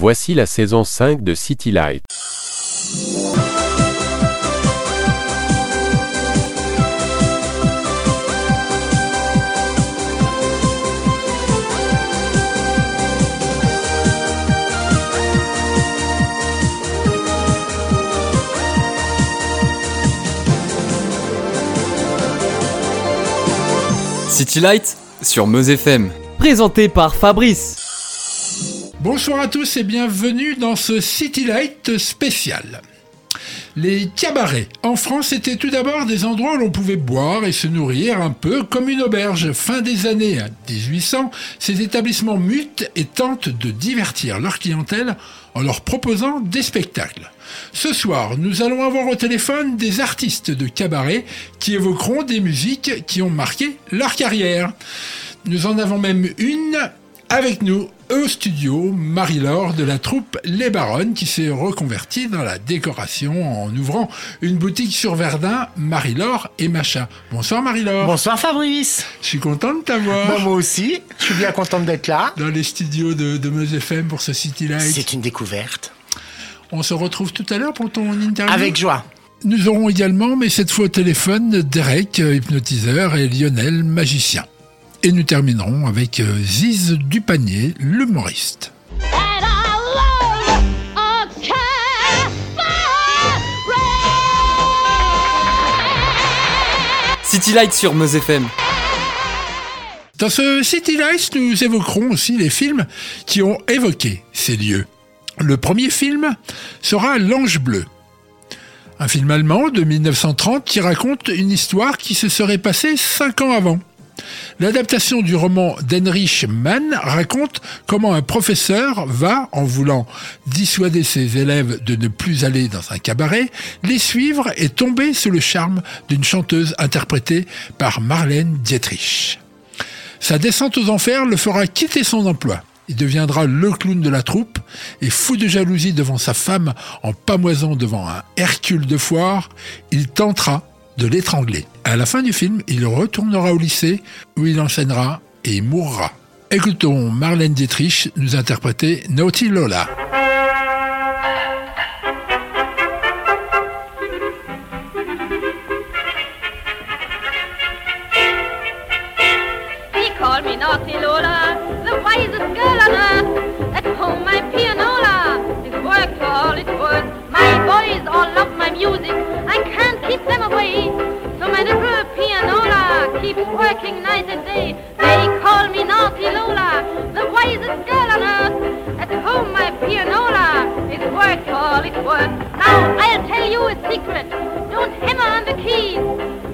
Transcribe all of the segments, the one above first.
Voici la saison 5 de City Light. City Light sur Meuse FM. Présenté par Fabrice. Bonsoir à tous et bienvenue dans ce City Light spécial. Les cabarets en France étaient tout d'abord des endroits où l'on pouvait boire et se nourrir un peu comme une auberge. Fin des années 1800, ces établissements mutent et tentent de divertir leur clientèle en leur proposant des spectacles. Ce soir, nous allons avoir au téléphone des artistes de cabaret qui évoqueront des musiques qui ont marqué leur carrière. Nous en avons même une avec nous au studio, Marie-Laure de la troupe Les Baronnes qui s'est reconvertie dans la décoration en ouvrant une boutique sur Verdun, Marie-Laure et Macha. Bonsoir Marie-Laure. Bonsoir Fabrice. Je suis content de t'avoir. Bon, moi aussi, je suis bien contente d'être là. Dans les studios de, de Meuse FM pour ce City Light. C'est une découverte. On se retrouve tout à l'heure pour ton interview. Avec joie. Nous aurons également, mais cette fois au téléphone, Derek, hypnotiseur, et Lionel, magicien. Et nous terminerons avec euh, Ziz Dupanier, l'humoriste. City Light sur Meuse FM. Dans ce City Lights, nous évoquerons aussi les films qui ont évoqué ces lieux. Le premier film sera L'Ange Bleu. Un film allemand de 1930 qui raconte une histoire qui se serait passée cinq ans avant. L'adaptation du roman d'Heinrich Mann raconte comment un professeur va, en voulant dissuader ses élèves de ne plus aller dans un cabaret, les suivre et tomber sous le charme d'une chanteuse interprétée par Marlène Dietrich. Sa descente aux enfers le fera quitter son emploi. Il deviendra le clown de la troupe et fou de jalousie devant sa femme en pamoison devant un Hercule de foire, il tentera de l'étrangler. À la fin du film, il retournera au lycée où il enseignera et mourra. Écoutons Marlène Dietrich nous interpréter Naughty Lola. Working night and day. They call me naughty Lola, the wisest girl on earth. At home my pianola is worked all it's worth. Now I'll tell you a secret, don't hammer on the keys.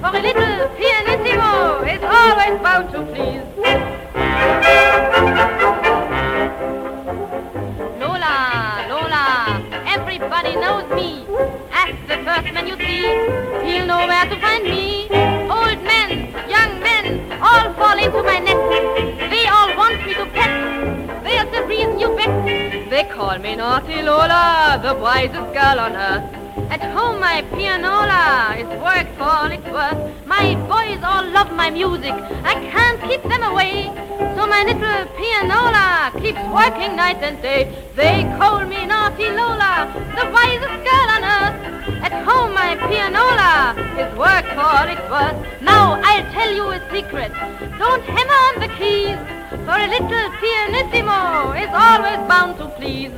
For a little pianissimo is always bound to please. Lola, Lola, everybody knows me. Ask the first man you see, he'll know where to find me. Old men, all fall into my net. They all want me to pet. There's the reason you bet. They call me naughty Lola, the wisest girl on earth. At home my pianola is worked for all it's worth. My boys all love my music, I can't keep them away. So my little pianola keeps working night and day. They call me naughty Lola, the wisest girl on earth. At home my pianola is worked for it's worth. Now I'll tell you a secret, don't hammer on the keys. For a little pianissimo is always bound to please.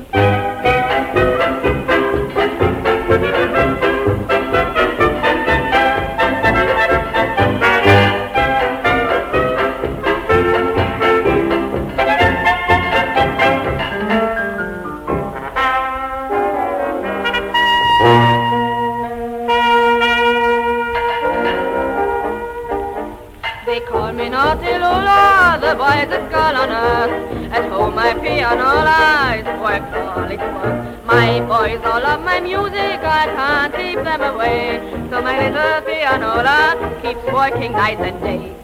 My pianola is worked all. My boys all love my music, I can't keep them away. So my little pianola keeps working night and day.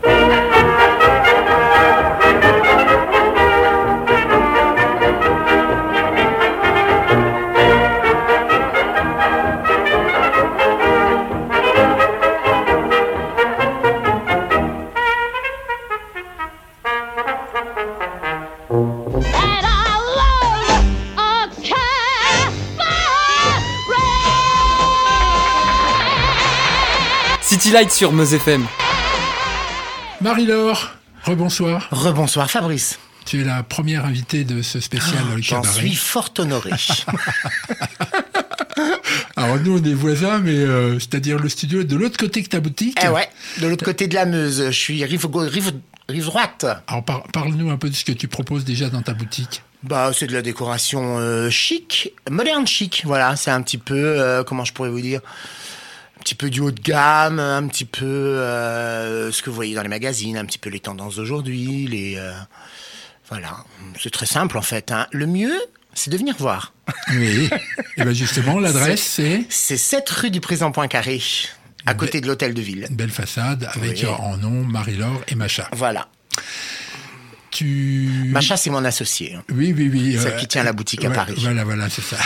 City Light sur Meuse FM. Marie-Laure, rebonsoir. Rebonsoir Fabrice. Tu es la première invitée de ce spécial dans le J'en suis fort honoré. Alors nous, on est voisins, mais euh, c'est-à-dire le studio est de l'autre côté que ta boutique. eh ouais, de l'autre côté de la Meuse, je suis rive, rive, rive droite. Alors par- parle-nous un peu de ce que tu proposes déjà dans ta boutique. Bah, c'est de la décoration euh, chic, moderne chic. Voilà, c'est un petit peu, euh, comment je pourrais vous dire, petit peu du haut de gamme, un petit peu euh, ce que vous voyez dans les magazines, un petit peu les tendances d'aujourd'hui, les, euh, voilà, c'est très simple en fait. hein. Le mieux, c'est de venir voir. Oui. Et bien justement, l'adresse, c'est C'est 7 rue du Président Poincaré, à côté de l'hôtel de ville. une belle façade avec Oui. euh, en nom Marie-Laure et Macha. Voilà. Tu... Macha, c'est mon associé. hein. Oui, oui, oui. Celle qui tient la boutique à ouais, Paris. Voilà, voilà, c'est ça.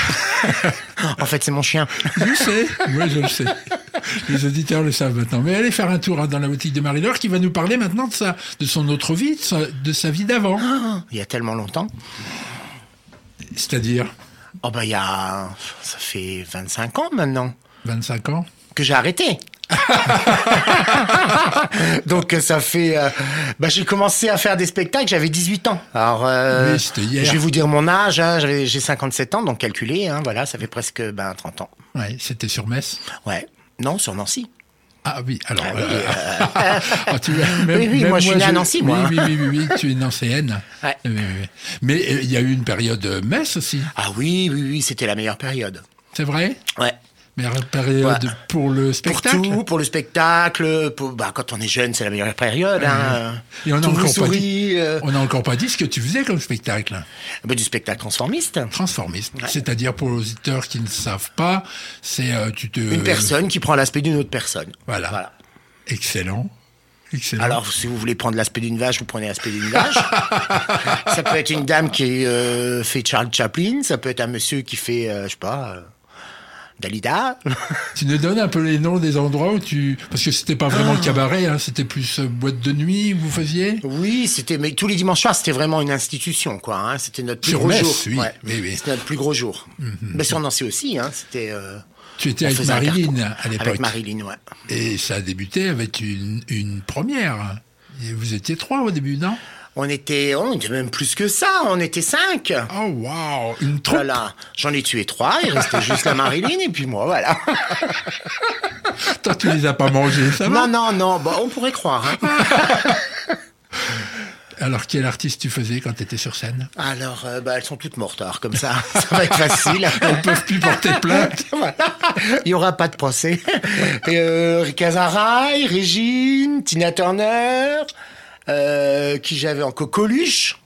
En fait, c'est mon chien. je sais, moi je le sais. Les auditeurs le savent maintenant. Mais allez faire un tour hein, dans la boutique de Marie-Laure qui va nous parler maintenant de, sa, de son autre vie, de sa, de sa vie d'avant. Il y a tellement longtemps. C'est-à-dire Oh bah il y a... Ça fait 25 ans maintenant 25 ans que j'ai arrêté. Donc ça fait... euh, bah, j'ai commencé à faire des spectacles, j'avais 18 ans. Alors, euh, hier. je vais vous dire mon âge, hein, j'ai 57 ans, donc calculez, hein, voilà, ça fait presque ben, 30 ans. Ouais, c'était sur Metz. Ouais. Non, sur Nancy. Ah oui, alors. Ah oui, euh, ah, tu- même- Oui, oui, même moi, je suis né à Nancy, moi. Oui, oui, oui, oui, tu es nancéenne. Ouais. Oui, oui, oui. Mais euh, il y a eu une période euh, Metz aussi, Ah oui, oui, oui, c'était la meilleure période. c'est vrai? Ouais. Meilleure période Ouais. pour le Pour spectacle tout, pour le spectacle, pour, bah, quand on est jeune, c'est la meilleure période. Hein. Et on a Tout vous encore pas dit- euh, On n'a encore pas dit ce que tu faisais comme spectacle. bah, du spectacle transformiste. Transformiste. C'est-à-dire pour les auditeurs qui ne savent pas, c'est euh, tu te. Une personne qui prend l'aspect d'une autre personne. Voilà. voilà. Excellent. Excellent. Alors, si vous voulez prendre l'aspect d'une vache, vous prenez l'aspect d'une vache. ça peut être une dame qui euh, fait Charles Chaplin, ça peut être un monsieur qui fait, euh, je sais pas, Dalida. Tu nous donnes un peu les noms des endroits où tu. Parce que c'était pas vraiment le cabaret, hein, c'était plus euh, boîte de nuit vous faisiez? Oui, c'était, mais tous les dimanches soirs, c'était vraiment une institution, quoi. hein. C'était notre plus gros jour. oui. C'était notre plus gros jour. Mais sur Nancy aussi, hein. C'était. euh, Tu étais on avec Marilyn à l'époque. Avec Marilyn, ouais. Et ça a débuté avec une, une première. Et vous étiez trois au début, non? On était, on était même plus que ça. On était cinq. Oh, waouh Une troupe Voilà, j'en ai tué trois, il restait juste la Marilyn et puis moi, voilà. Toi, tu les as pas mangés, ça va? Non, non, non, bon, on pourrait croire. hein. Alors, quel artiste tu faisais quand tu étais sur scène? Alors, euh, bah, elles sont toutes mortes, alors comme ça, ça va être facile. Elles peuvent plus porter plainte. voilà, il n'y aura pas de procès. Euh, Rika Zaraï, Régine, Tina Turner, euh, qui j'avais en Coluche.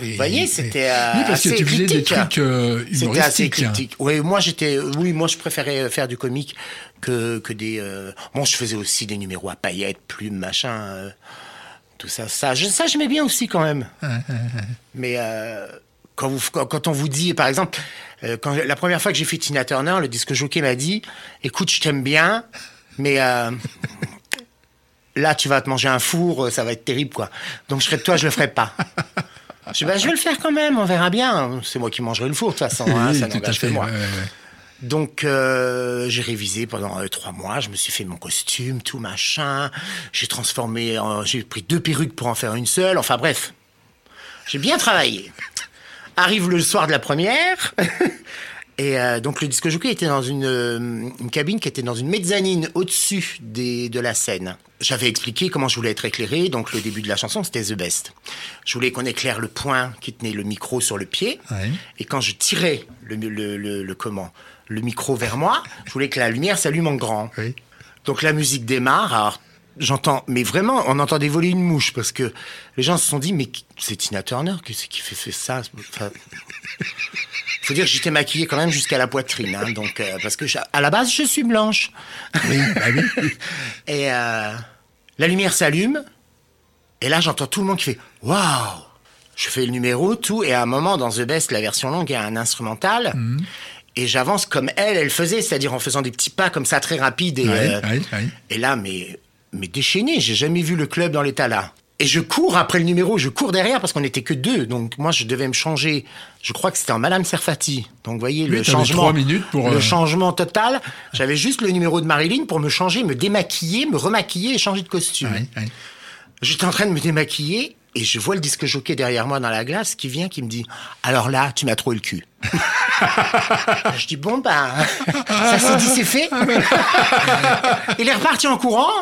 Vous voyez, c'était, euh, Oui, parce que assez tu faisais des trucs euh, C'était assez critique. Oui, moi j'étais, oui, moi je préférais faire du comique que que des. euh, Bon, je faisais aussi des numéros à paillettes, plumes, machin, euh, tout ça, ça, je- ça j'aimais bien aussi quand même. Mais quand vous, quand, quand on vous dit, par exemple, quand la première fois que j'ai fait Tina Turner, le disque jockey m'a dit, écoute, je t'aime bien, mais là tu vas te manger un four, ça va être terrible quoi. Donc je serais de toi, je le ferai pas. Je, dis, bah, je vais le faire quand même, on verra bien. C'est moi qui mangerai le four de toute façon, hein, Oui, ça n'engage que moi. ouais, ouais, ouais. Donc euh, j'ai révisé pendant euh, trois mois, je me suis fait mon costume, tout machin. J'ai transformé, en- j'ai pris deux perruques pour en faire une seule. Enfin bref, j'ai bien travaillé. Arrive le soir de la première. Et euh, donc le disque jockey était dans une, euh, une cabine qui était dans une mezzanine au-dessus des- de la scène. J'avais expliqué comment je voulais être éclairé, donc le début de la chanson c'était The Best. Je voulais qu'on éclaire le point qui tenait le micro sur le pied, Ouais. et quand je tirais le, le, le- le comment, le micro vers moi, je voulais que la lumière s'allume en grand. Oui. Donc la musique démarre, alors j'entends, mais vraiment, on entendait voler une mouche parce que les gens se sont dit, mais c'est Tina Turner qui, qui fait, fait ça? Enfin, faut dire que j'étais maquillée quand même jusqu'à la poitrine, hein, donc euh, parce que je- à la base je suis blanche. Oui, bah oui. Et euh, la lumière s'allume, et là j'entends tout le monde qui fait waouh. Je fais le numéro, tout, et à un moment dans The Best, la version longue, il y a un instrumental. Mhm. Et j'avance comme elle, elle faisait, c'est-à-dire en faisant des petits pas comme ça très rapides. Et, Ouais, euh, ouais, ouais. et là, mais, mais déchaîné, j'ai jamais vu le club dans l'état là. Et je cours après le numéro, je cours derrière parce qu'on n'était que deux. Donc moi, je devais me changer. Je crois que c'était en Madame Serfati. Donc vous voyez Oui, le changement, trois minutes pour, le euh, changement total. J'avais juste le numéro de Marilyn pour me changer, me démaquiller, me remaquiller et changer de costume. Ouais, ouais. J'étais en train de me démaquiller et je vois le disque jockey derrière moi dans la glace qui vient, qui me dit Alors là, tu m'as trop le cul. je dis Bon, ben, ça s'est dit, c'est fait. Il est reparti en courant.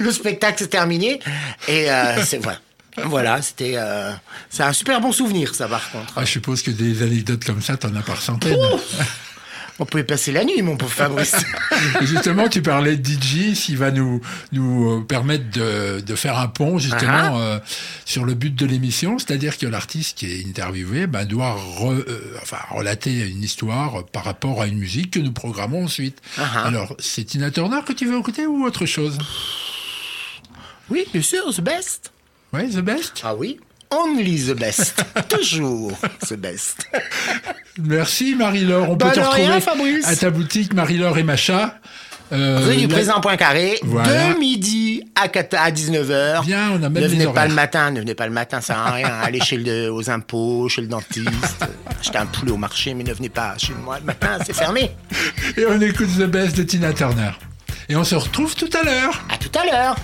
Le spectacle s'est terminé. Et euh, c'est voilà. Voilà, c'était. euh, c'est un super bon souvenir, ça, par contre. Ah, je suppose que des anecdotes comme ça, t'en as par centaines. On pouvait passer la nuit, mon pauvre Fabrice. Et justement, tu parlais de DJ, s'il va nous, nous euh, permettre de, de faire un pont, justement, Ah euh, sur le but de l'émission. C'est-à-dire que l'artiste qui est interviewé ben, doit re- euh, enfin, relater une histoire par rapport à une musique que nous programmons ensuite. Ah Alors, c'est Tina Turner que tu veux écouter ou autre chose? Oui, bien sûr, the best. Ouais, The Best? Ah oui. Only the best. Toujours the best. Merci Marie-Laure. On Bah, peut te rien, retrouver Fabrice. à ta boutique Marie-Laure et Macha. Euh, Rue du la- Président Poincaré, Voilà. de midi à, 4 à 19h. Bien, on a même Ne venez pas le matin, ne venez pas le matin, ça sert à rien. Allez chez le, aux impôts, chez le dentiste, acheter un poulet au marché, mais ne venez pas chez moi le matin, c'est fermé. Et on écoute The Best de Tina Turner. Et on se retrouve tout à l'heure. À tout à l'heure.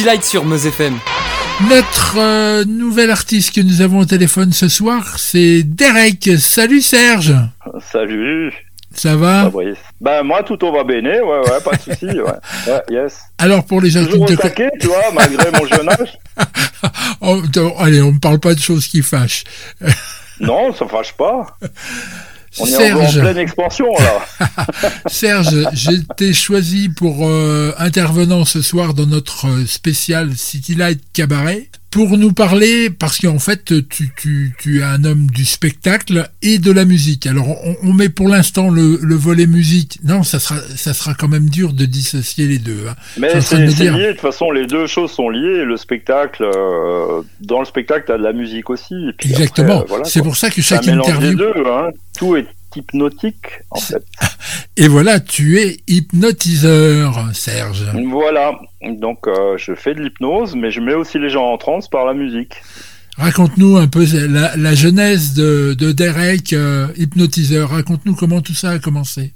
City Light sur Meuse FM. Notre euh, nouvel artiste que nous avons au téléphone ce soir, c'est Derek. Salut Serge. Salut. Ça va? Fabrice. Ben moi tout au va bene, ouais ouais, pas de souci, ouais. ouais. yes. Alors pour les gens qui Toujours ne te connaissent, taquet, tu vois, malgré mon jeune âge. Oh, allez, on ne parle pas de choses qui fâchent. Non, ça fâche pas. On est en- en, Serge, pleine expansion là. Serge, j'ai été choisi pour euh, intervenant ce soir dans notre euh, spécial City Light Cabaret pour nous parler, parce qu'en fait, tu, tu, tu es un homme du spectacle et de la musique. Alors, on, on met pour l'instant le, le volet musique. Non, ça sera, ça sera quand même dur de dissocier les deux. hein. Mais de c'est dire. lié, de toute façon les deux choses sont liées. Le spectacle, euh, dans le spectacle, t'as de la musique aussi. Et puis Exactement. euh, voilà, c'est pour ça que chaque interview. deux, hein. Tout est hypnotique en fait. Et voilà, tu es hypnotiseur, Serge. Voilà. Donc euh, je fais de l'hypnose, mais je mets aussi les gens en transe par la musique. Raconte-nous un peu la, la genèse de, de Derek, euh, hypnotiseur. Raconte-nous comment tout ça a commencé.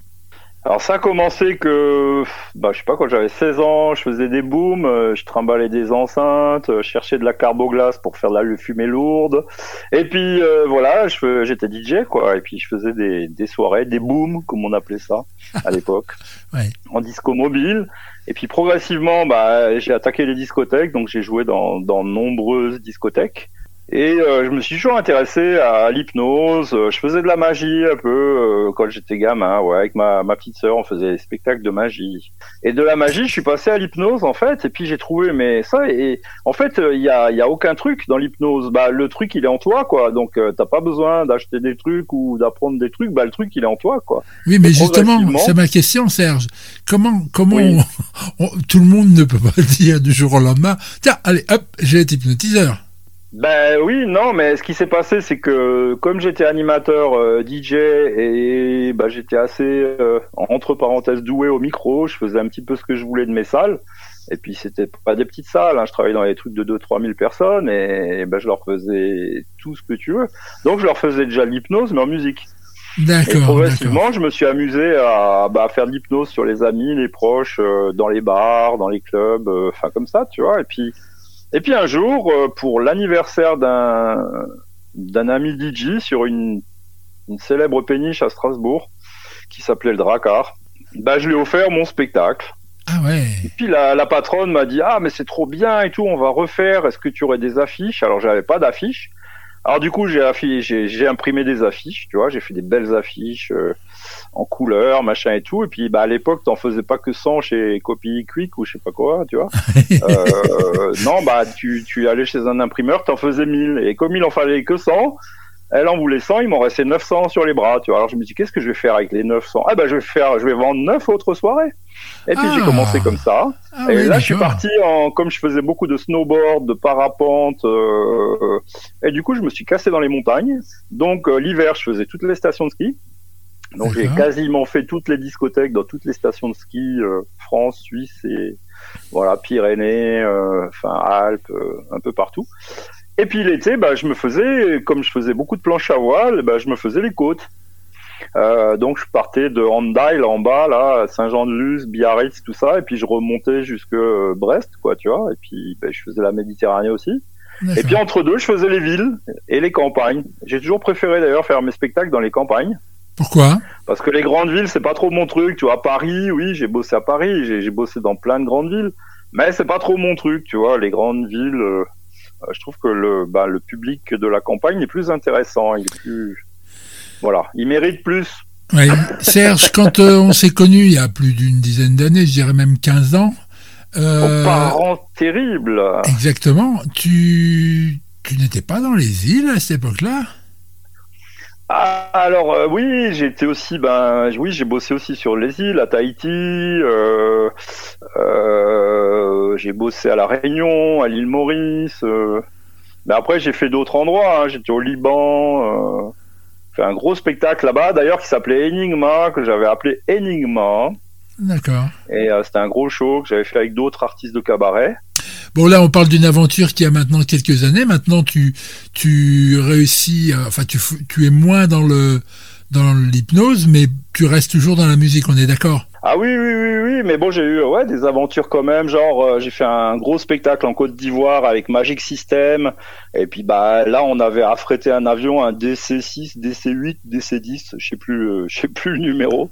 Alors ça a commencé que, bah, je sais pas, quand j'avais 16 ans, je faisais des booms, euh, je trimballais des enceintes, euh, je cherchais de la carboglace pour faire de la fumée lourde. Et puis euh, voilà, j'étais DJ quoi, et puis je faisais des, des soirées, des booms comme on appelait ça à l'époque, Ouais. en disco mobile. Et puis progressivement, bah, j'ai attaqué les discothèques, donc j'ai joué dans, dans nombreuses discothèques. Et euh, je me suis toujours intéressé à l'hypnose. Euh, Je faisais de la magie un peu euh, quand j'étais gamin. Ouais, avec ma, ma petite sœur, on faisait des spectacles de magie. Et de la magie, je suis passé à l'hypnose en fait. Et puis j'ai trouvé, mais ça, et en fait, il y a, y a aucun truc dans l'hypnose. Bah, le truc, il est en toi, quoi. Donc euh, t'as pas besoin d'acheter des trucs ou d'apprendre des trucs. Bah, le truc, il est en toi, quoi. Oui, mais justement, c'est ma question, Serge. Comment, comment Oui. on- on- tout le monde ne peut pas dire du jour au lendemain, tiens, allez, hop, j'ai été hypnotiseur. Ben oui, non, mais ce qui s'est passé, c'est que comme j'étais animateur euh, DJ et bah, j'étais assez, euh, entre parenthèses, doué au micro, je faisais un petit peu ce que je voulais de mes salles. Et puis c'était pas des petites salles, hein, je travaillais dans des trucs de 2-3 000 personnes et ben, je leur faisais tout ce que tu veux. Donc je leur faisais déjà de l'hypnose, mais en musique. Et D'accord, d'accord. progressivement, je me suis amusé à, bah, à faire de l'hypnose sur les amis, les proches, euh, dans les bars, dans les clubs, enfin comme ça, tu vois. Et puis, et puis un jour, euh, pour l'anniversaire d'un d'un ami DJ sur une, une célèbre péniche à Strasbourg, qui s'appelait le Dracar, bah, je lui ai offert mon spectacle. Ah ouais. Et puis la, la patronne m'a dit ah mais c'est trop bien et tout, on va refaire. Est-ce que tu aurais des affiches? Alors j'avais pas d'affiches. Alors du coup j'ai affi- j'ai j'ai imprimé des affiches, tu vois, j'ai fait des belles affiches euh, en couleur, machin et tout. Et puis bah à l'époque t'en faisais pas que 100 chez Copy Quick ou je sais pas quoi, tu vois. Euh, non bah tu tu allais chez un imprimeur, t'en faisais 1000 et comme il en fallait que 100 elle en voulait 100, il m'en restait 900 sur les bras, tu vois. Alors je me dis qu'est-ce que je vais faire avec les 900 Ah bah je vais faire, je vais vendre 9 autres soirées. Et puis j'ai Ah. commencé comme ça. Ah et oui, là, je suis parti en, comme je faisais beaucoup de snowboard, de parapente, euh, et du coup, je me suis cassé dans les montagnes. Donc, euh, l'hiver, je faisais toutes les stations de ski. Donc, j'ai quasiment fait toutes les discothèques dans toutes les stations de ski, euh, France, Suisse et voilà, Pyrénées, euh, enfin Alpes, euh, un peu partout. Et puis l'été, bah, je me faisais, comme je faisais beaucoup de planches à voile, bah, je me faisais les côtes. Euh, donc je partais de Handal en bas là, Saint-Jean-de-Luz, Biarritz, tout ça, et puis je remontais jusque Brest, quoi, tu vois. Et puis ben, je faisais la Méditerranée aussi. Et puis entre deux, je faisais les villes et les campagnes. J'ai toujours préféré d'ailleurs faire mes spectacles dans les campagnes. Pourquoi? Parce que les grandes villes, c'est pas trop mon truc. Tu vois, Paris, oui, j'ai bossé à Paris, j'ai bossé dans plein de grandes villes, mais c'est pas trop mon truc. Tu vois, les grandes villes, euh, euh, je trouve que le, bah, le public de la campagne est plus intéressant, il est plus, voilà, il mérite plus. Serge, quand euh, on s'est connus il y a plus d'une dizaine d'années, je dirais même 15 ans, euh, parents terribles. exactement, tu, tu n'étais pas dans les îles à cette époque-là? Ah, alors euh, oui, j'étais aussi, ben oui, j'ai bossé aussi sur les îles, à Tahiti. euh, euh, j'ai bossé à la Réunion, à l'île Maurice. mais après, j'ai fait d'autres endroits. hein, J'étais au Liban. Euh, fait un gros spectacle là-bas, d'ailleurs, qui s'appelait Enigma, que j'avais appelé Enigma. D'accord. Et c'était un gros show que j'avais fait avec d'autres artistes de cabaret. Bon, là, on parle d'une aventure qui a maintenant quelques années. Maintenant, tu, tu réussis, euh, enfin, tu, tu es moins dans le, dans l'hypnose, mais tu restes toujours dans la musique, on est d'accord? Ah oui, oui, oui, oui, mais bon, j'ai eu ouais des aventures quand même. Genre, euh, j'ai fait un gros spectacle en Côte d'Ivoire avec Magic System, et puis bah là, on avait affrété un avion, un DC-6, DC-8, DC-10, je sais plus, euh, je sais plus le numéro.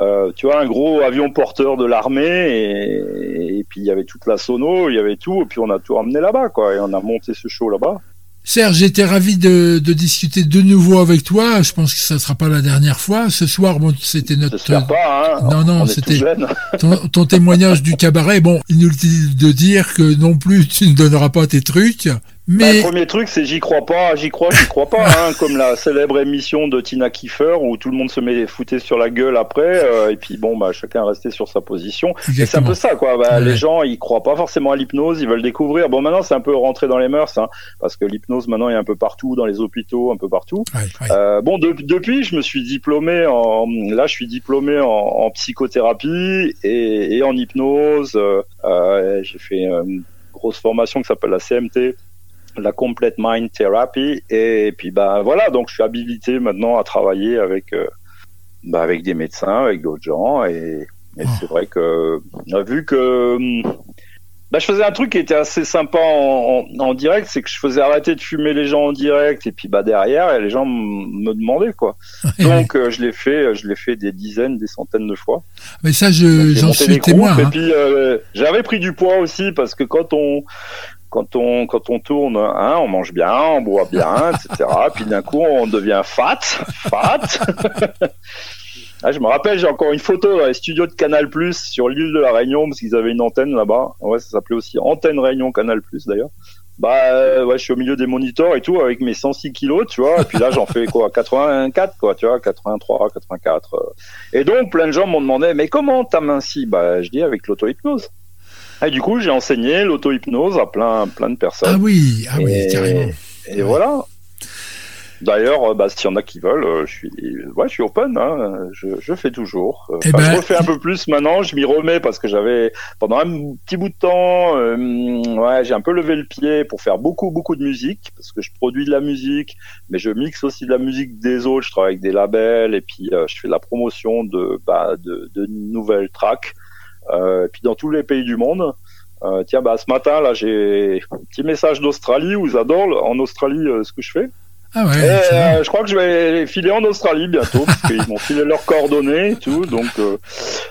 Euh, tu vois, un gros avion porteur de l'armée, et, et puis il y avait toute la sono, il y avait tout, et puis on a tout ramené là-bas, quoi, et on a monté ce show là-bas. Serge, j'étais ravi de, de discuter de nouveau avec toi. Je pense que ça ne sera pas la dernière fois. Ce soir, bon, c'était notre. Pas, hein. Non, non, c'était-. Ton, ton témoignage du cabaret, bon, inutile de dire que non plus tu ne donneras pas tes trucs, mais le premier truc, c'est j'y crois pas, j'y crois, j'y crois pas, hein, comme la célèbre émission de Tina Kiefer où tout le monde se met foutait sur la gueule après, euh, et puis bon, bah chacun restait sur sa position. C'est un peu ça, quoi. Bah, Ouais. Les gens, ils croient pas forcément à l'hypnose, ils veulent découvrir. Bon, maintenant, c'est un peu rentré dans les mœurs, hein, parce que l'hypnose maintenant est un peu partout, dans les hôpitaux, un peu partout. Ouais, ouais. Euh, bon, de- depuis, je me suis diplômé en, là, je suis diplômé en, en psychothérapie et, et en hypnose. Euh, euh, j'ai fait une grosse formation qui s'appelle la CMT, la Complete Mind Therapy. Et, puis, bah voilà, donc je suis habilité maintenant à travailler avec, euh, bah, avec des médecins, avec d'autres gens. Et, et Oh. c'est vrai que, vu que hum, bah, je faisais un truc qui était assez sympa en, en, en direct, c'est que je faisais arrêter de fumer les gens en direct et puis bah derrière les gens me demandaient quoi. Donc euh, je l'ai fait, je l'ai fait des dizaines, des centaines de fois. mais ça, je, j'en monté suis témoin. groupes, hein. Et puis euh, j'avais pris du poids aussi parce que quand on quand on quand on tourne, hein, on mange bien, on boit bien, etc. puis d'un coup on devient fat, fat. Ah, je me rappelle, j'ai encore une photo dans les studios de Canal Plus sur l'île de la Réunion parce qu'ils avaient une antenne là-bas. Ouais, ça s'appelait aussi Antenne Réunion Canal Plus d'ailleurs. Bah euh, ouais, je suis au milieu des moniteurs et tout avec mes 106 kilos, tu vois. Et puis là, j'en fais quoi 84 quoi, tu vois, 83, 84. euh. Et donc plein de gens m'ont demandé mais comment t'as minci? Bah je dis avec l'auto-hypnose. Et du coup, j'ai enseigné l'auto-hypnose à plein plein de personnes. Ah oui, ah oui, Et- carrément. Et voilà. D'ailleurs, euh, bah, s'il y en a qui veulent, euh, je suis, ouais, je suis open. Hein, je, je fais toujours. Euh, Eh enfin, ben, je refais un peu plus maintenant. Je m'y remets parce que j'avais pendant un petit bout de temps, euh, ouais, j'ai un peu levé le pied pour faire beaucoup, beaucoup de musique parce que je produis de la musique, mais je mixe aussi de la musique des autres. Je travaille avec des labels et puis euh, je fais de la promotion de, bah, de, de nouvelles tracks. Euh, et puis dans tous les pays du monde. Euh, tiens, bah, ce matin, là, j'ai un petit message d'Australie où ils adorent en Australie euh, ce que je fais. Ah ouais, Et, euh, je crois que je vais filer en Australie bientôt parce qu'ils m'ont filé leurs coordonnées et tout. Donc, euh,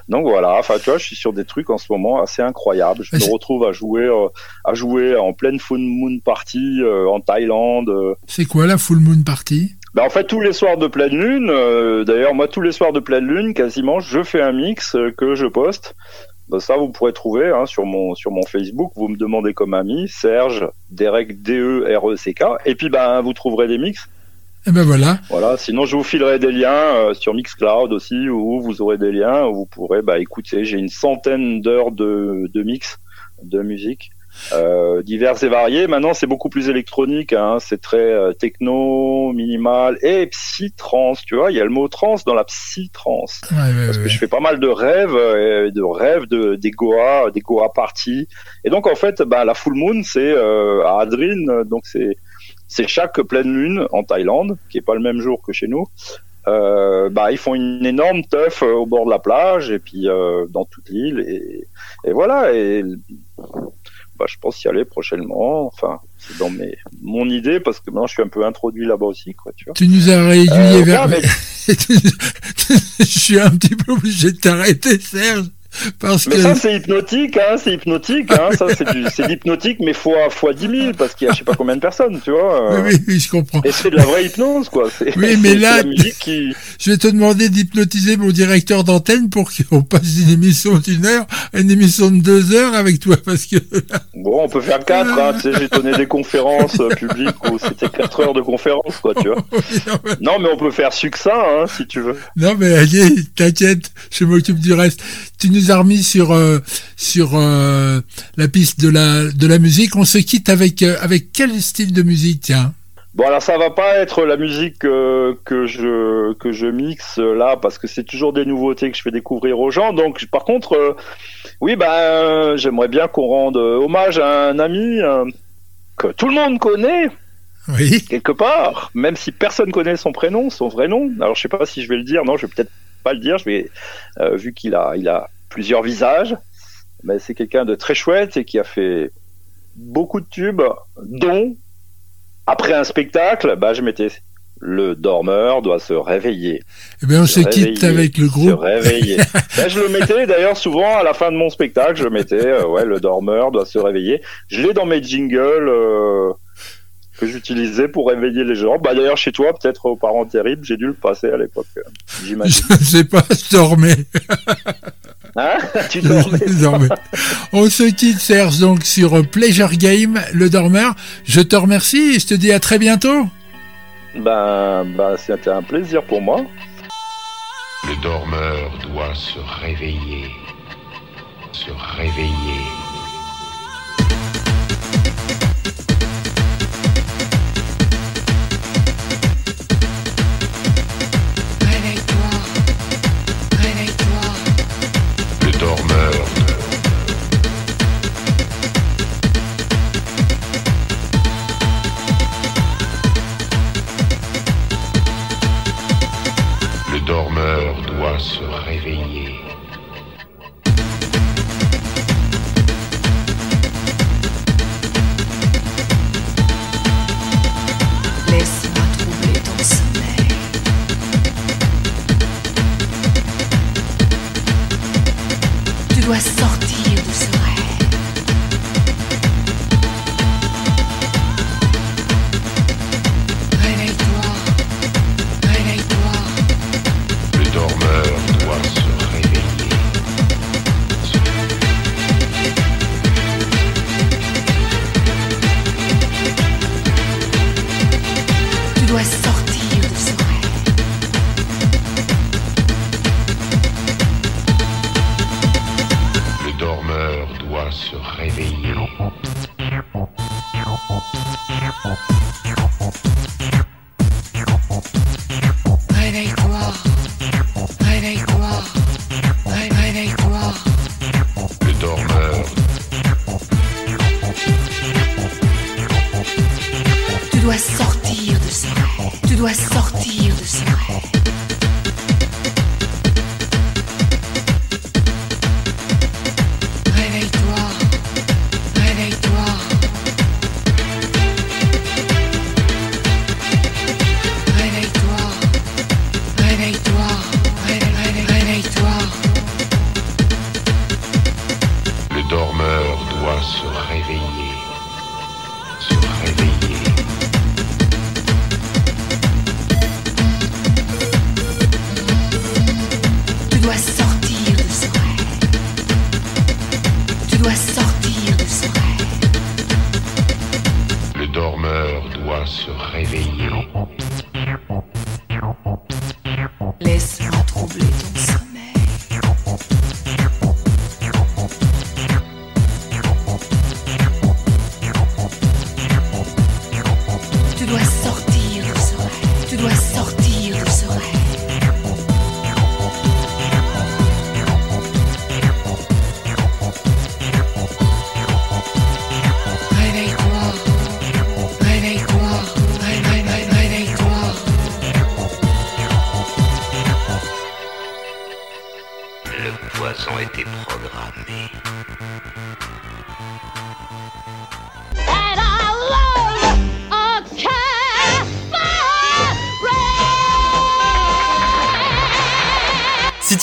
donc voilà. Enfin, tu vois, je suis sur des trucs en ce moment assez incroyables. Je me retrouve à jouer, euh, à jouer en pleine full moon party en Thaïlande. C'est quoi la Full Moon Party? Ben, en fait, tous les soirs de pleine lune. euh, D'ailleurs, moi, tous les soirs de pleine lune, quasiment, je fais un mix euh, que je poste. Ben, ça, vous pourrez trouver hein, sur mon sur mon Facebook. Vous me demandez comme ami Serge Derek D E R E C K. Et puis, ben, vous trouverez des mix. Eh ben voilà. Voilà, sinon je vous filerai des liens euh, sur Mixcloud aussi, où vous aurez des liens où vous pourrez bah, écouter. J'ai une centaine d'heures de, de mix de musique. Euh, diverses et variées. Maintenant, c'est beaucoup plus électronique. Hein. C'est très euh, techno, minimal et psy-trance. Tu vois, il y a le mot trance dans la. Ouais, ouais, Parce ouais. que je fais pas mal de rêves, euh, de rêves de des Goa, des Goa parties. Et donc en fait, bah, la full moon, c'est euh, à Adrine, donc c'est c'est chaque pleine lune en Thaïlande, qui est pas le même jour que chez nous. Euh, bah ils font une énorme teuf au bord de la plage et puis euh, dans toute l'île et, et voilà et bah, je pense y aller prochainement. Enfin, c'est dans mes mon idée parce que maintenant je suis un peu introduit là-bas aussi, quoi. Tu vois. Tu nous as réaiguillé Euh, vers. ouais, mais- je suis un petit peu obligé de t'arrêter, Serge, parce Mais que. ça, c'est hypnotique, hein, c'est hypnotique, hein, ça, c'est du, c'est l'hypnotique, mais fois, fois 10 000, parce qu'il y a je sais pas combien de personnes, tu vois. euh, Oui, oui, oui, je comprends. Et c'est de la vraie hypnose, quoi. C'est, Oui, mais c'est- là- c'est la musique qui, Je vais te demander d'hypnotiser mon directeur d'antenne pour qu'on passe d'une émission d'une heure à une émission de deux heures avec toi, parce que. bon, on peut faire 4, hein, tu sais, j'ai donné des conférences euh, publiques où c'était 4 heures de conférence, quoi, tu vois. Non, mais on peut faire succinct, hein, si tu veux. Non, mais allez, t'inquiète, je m'occupe du reste. Tu nous as remis sur euh, sur euh, la piste de la de la musique. On se quitte avec euh, avec quel style de musique, tiens Bon, alors ça va pas être la musique euh, que je que je mixe là parce que c'est toujours des nouveautés que je fais découvrir aux gens. Donc, par contre, oui, ben, euh, j'aimerais bien qu'on rende hommage à un ami que tout le monde connaît Oui. quelque part, même si personne connaît son prénom, son vrai nom. Alors, je sais pas si je vais le dire. Non, je vais peut-être pas le dire, je vais, euh, vu qu'il a, il a plusieurs visages, mais c'est quelqu'un de très chouette et qui a fait beaucoup de tubes, dont après un spectacle, bah, je mettais le dormeur doit se réveiller. Eh bien, on se quitte réveiller, avec le Se groupe. réveiller. Là, je le mettais d'ailleurs souvent à la fin de mon spectacle, je mettais euh, ouais le dormeur doit se réveiller. Je l'ai dans mes jingles euh, que j'utilisais pour réveiller les gens. Bah d'ailleurs chez toi peut-être aux parents terribles, j'ai dû le passer à l'époque. J'imagine. Je sais pas, je dormais. Hein tu. On se quitte, Serge, donc sur Pleasure Game, le dormeur. Je te remercie et je te dis à très bientôt. Ben ben c'était un plaisir pour moi. Le dormeur doit se réveiller. Se réveiller.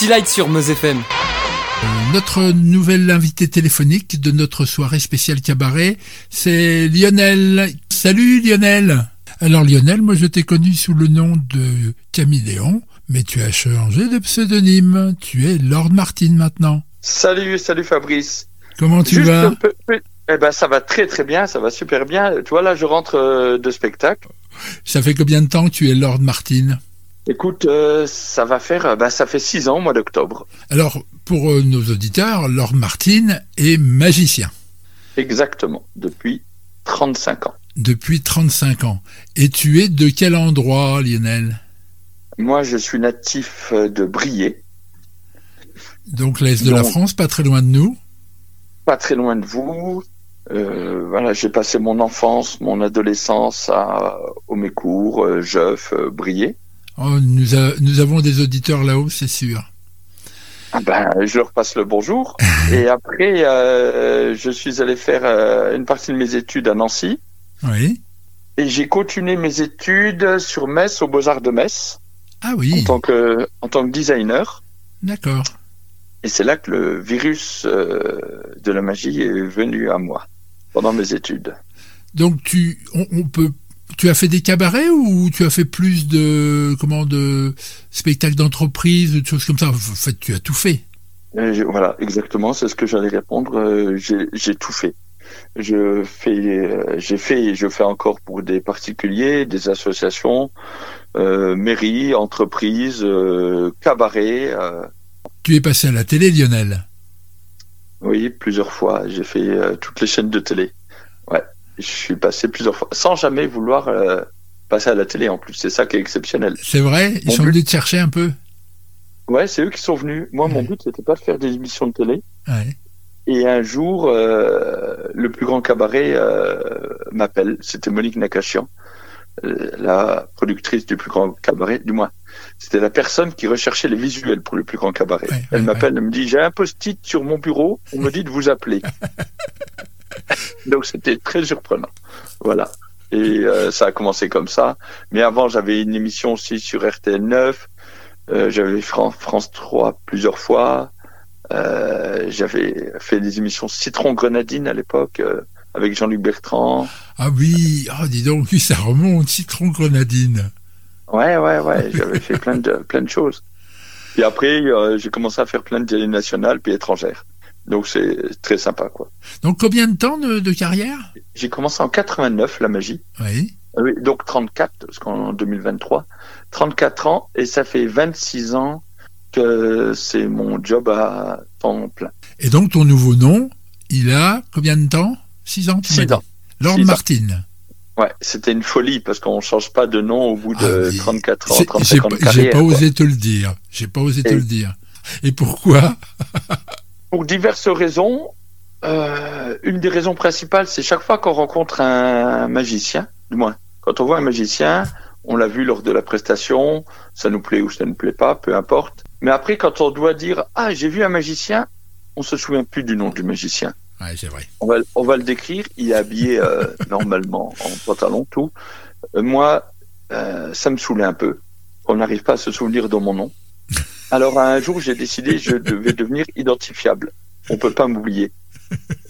City Light sur Meuse FM. Notre nouvel invité téléphonique de notre soirée spéciale cabaret, c'est Lionel. Salut Lionel Alors Lionel, moi je t'ai connu sous le nom de Camille Léon, mais tu as changé de pseudonyme. Tu es Lord Martin maintenant. Salut, salut Fabrice. Comment tu Juste vas un peu- peu- eh ben, ça va très très bien, ça va super bien. Tu vois, là, je rentre euh, de spectacle. Ça fait combien de temps que tu es Lord Martin? Écoute, euh, ça va faire, euh, ben, ça fait six ans au mois d'octobre. Alors, pour euh, nos auditeurs, Lord Martin est magicien Exactement, depuis 35 ans. depuis 35 ans. Et tu es de quel endroit, Lionel? Moi, je suis natif de Briey, Donc l'Est de la France, pas très loin de nous? pas très loin de vous. Euh, voilà, j'ai passé mon enfance, mon adolescence à Homécourt, Jeuf, euh, Briey. Oh, nous, a- nous avons des auditeurs là-haut, c'est sûr. Ah ben, je leur passe le bonjour. Et après, euh, je suis allé faire euh, une partie de mes études à Nancy. Oui. Et j'ai continué mes études sur Metz, aux Beaux-Arts de Metz, Ah en oui, tant que, en tant que designer. d'accord. Et c'est là que le virus euh, de la magie est venu à moi, pendant mes études. Donc tu, on, on peut, tu as fait des cabarets ou tu as fait plus de, comment, de spectacles d'entreprise de choses comme ça? En fait, tu as tout fait. J'ai- voilà, exactement, c'est ce que j'allais répondre. Euh, j'ai tout fait. Je fais, euh, j'ai fait et je fais encore pour des particuliers, des associations, euh, mairies, entreprises, euh, cabarets. euh, Tu es passé à la télé, Lionel? oui, plusieurs fois. J'ai fait euh, toutes les chaînes de télé. Je suis passé plusieurs fois, sans jamais vouloir euh, passer à la télé en plus. C'est ça qui est exceptionnel. C'est vrai? Ils Mon sont but- venus te chercher un peu? Ouais, c'est eux qui sont venus. Moi, mon but, c'était pas de faire des émissions de télé. Ouais. Et un jour, euh, le plus grand cabaret euh, m'appelle. C'était Monique Nakachian, la productrice du plus grand cabaret. Du moins, c'était la personne qui recherchait les visuels pour le plus grand cabaret. Ouais, elle m'appelle, elle me dit j'ai un post-it sur mon bureau. On me dit de vous appeler. Donc c'était très surprenant. Voilà. Et euh, ça a commencé comme ça. Mais avant, j'avais une émission aussi sur RTL 9. Euh, j'avais Fran- France 3 plusieurs fois. Euh, j'avais fait des émissions Citron Grenadine à l'époque avec Jean-Luc Bertrand. Ah oui, oh, dis donc, oui, ça remonte, citron grenadine. Ouais, ouais, ouais. J'avais fait plein de plein de choses. Et après, j'ai commencé à faire plein de télé nationales puis étrangères. Donc c'est très sympa, quoi. Donc combien de temps de, de carrière? J'ai commencé en 89 la magie. Oui. Ah Oui, donc 34, parce qu'en 2023, 34 ans, et ça fait 26 ans que c'est mon job à temps plein. Et donc ton nouveau nom, il a combien de temps? Six ans tu m'as Six dit ans. Lord Six ans. Martin. Ouais, c'était une folie parce qu'on change pas de nom au bout de Ah oui. 34 ans, C'est- 35 J'ai ans de j'ai pas quoi. osé te le dire. J'ai pas osé te le dire. Et pourquoi? Pour diverses raisons. Euh, une des raisons principales, c'est chaque fois qu'on rencontre un magicien, du moins, quand on voit un magicien, on l'a vu lors de la prestation, ça nous plaît ou ça ne nous plaît pas, peu importe. Mais après, quand on doit dire ah j'ai vu un magicien, on se souvient plus du nom du magicien. Ouais, c'est vrai. On va, on va le décrire. Il est habillé euh, normalement en pantalon, tout. Euh, moi, ça me saoulait un peu. On n'arrive pas à se souvenir de mon nom. Alors un jour, j'ai décidé je devais devenir identifiable. On peut pas m'oublier.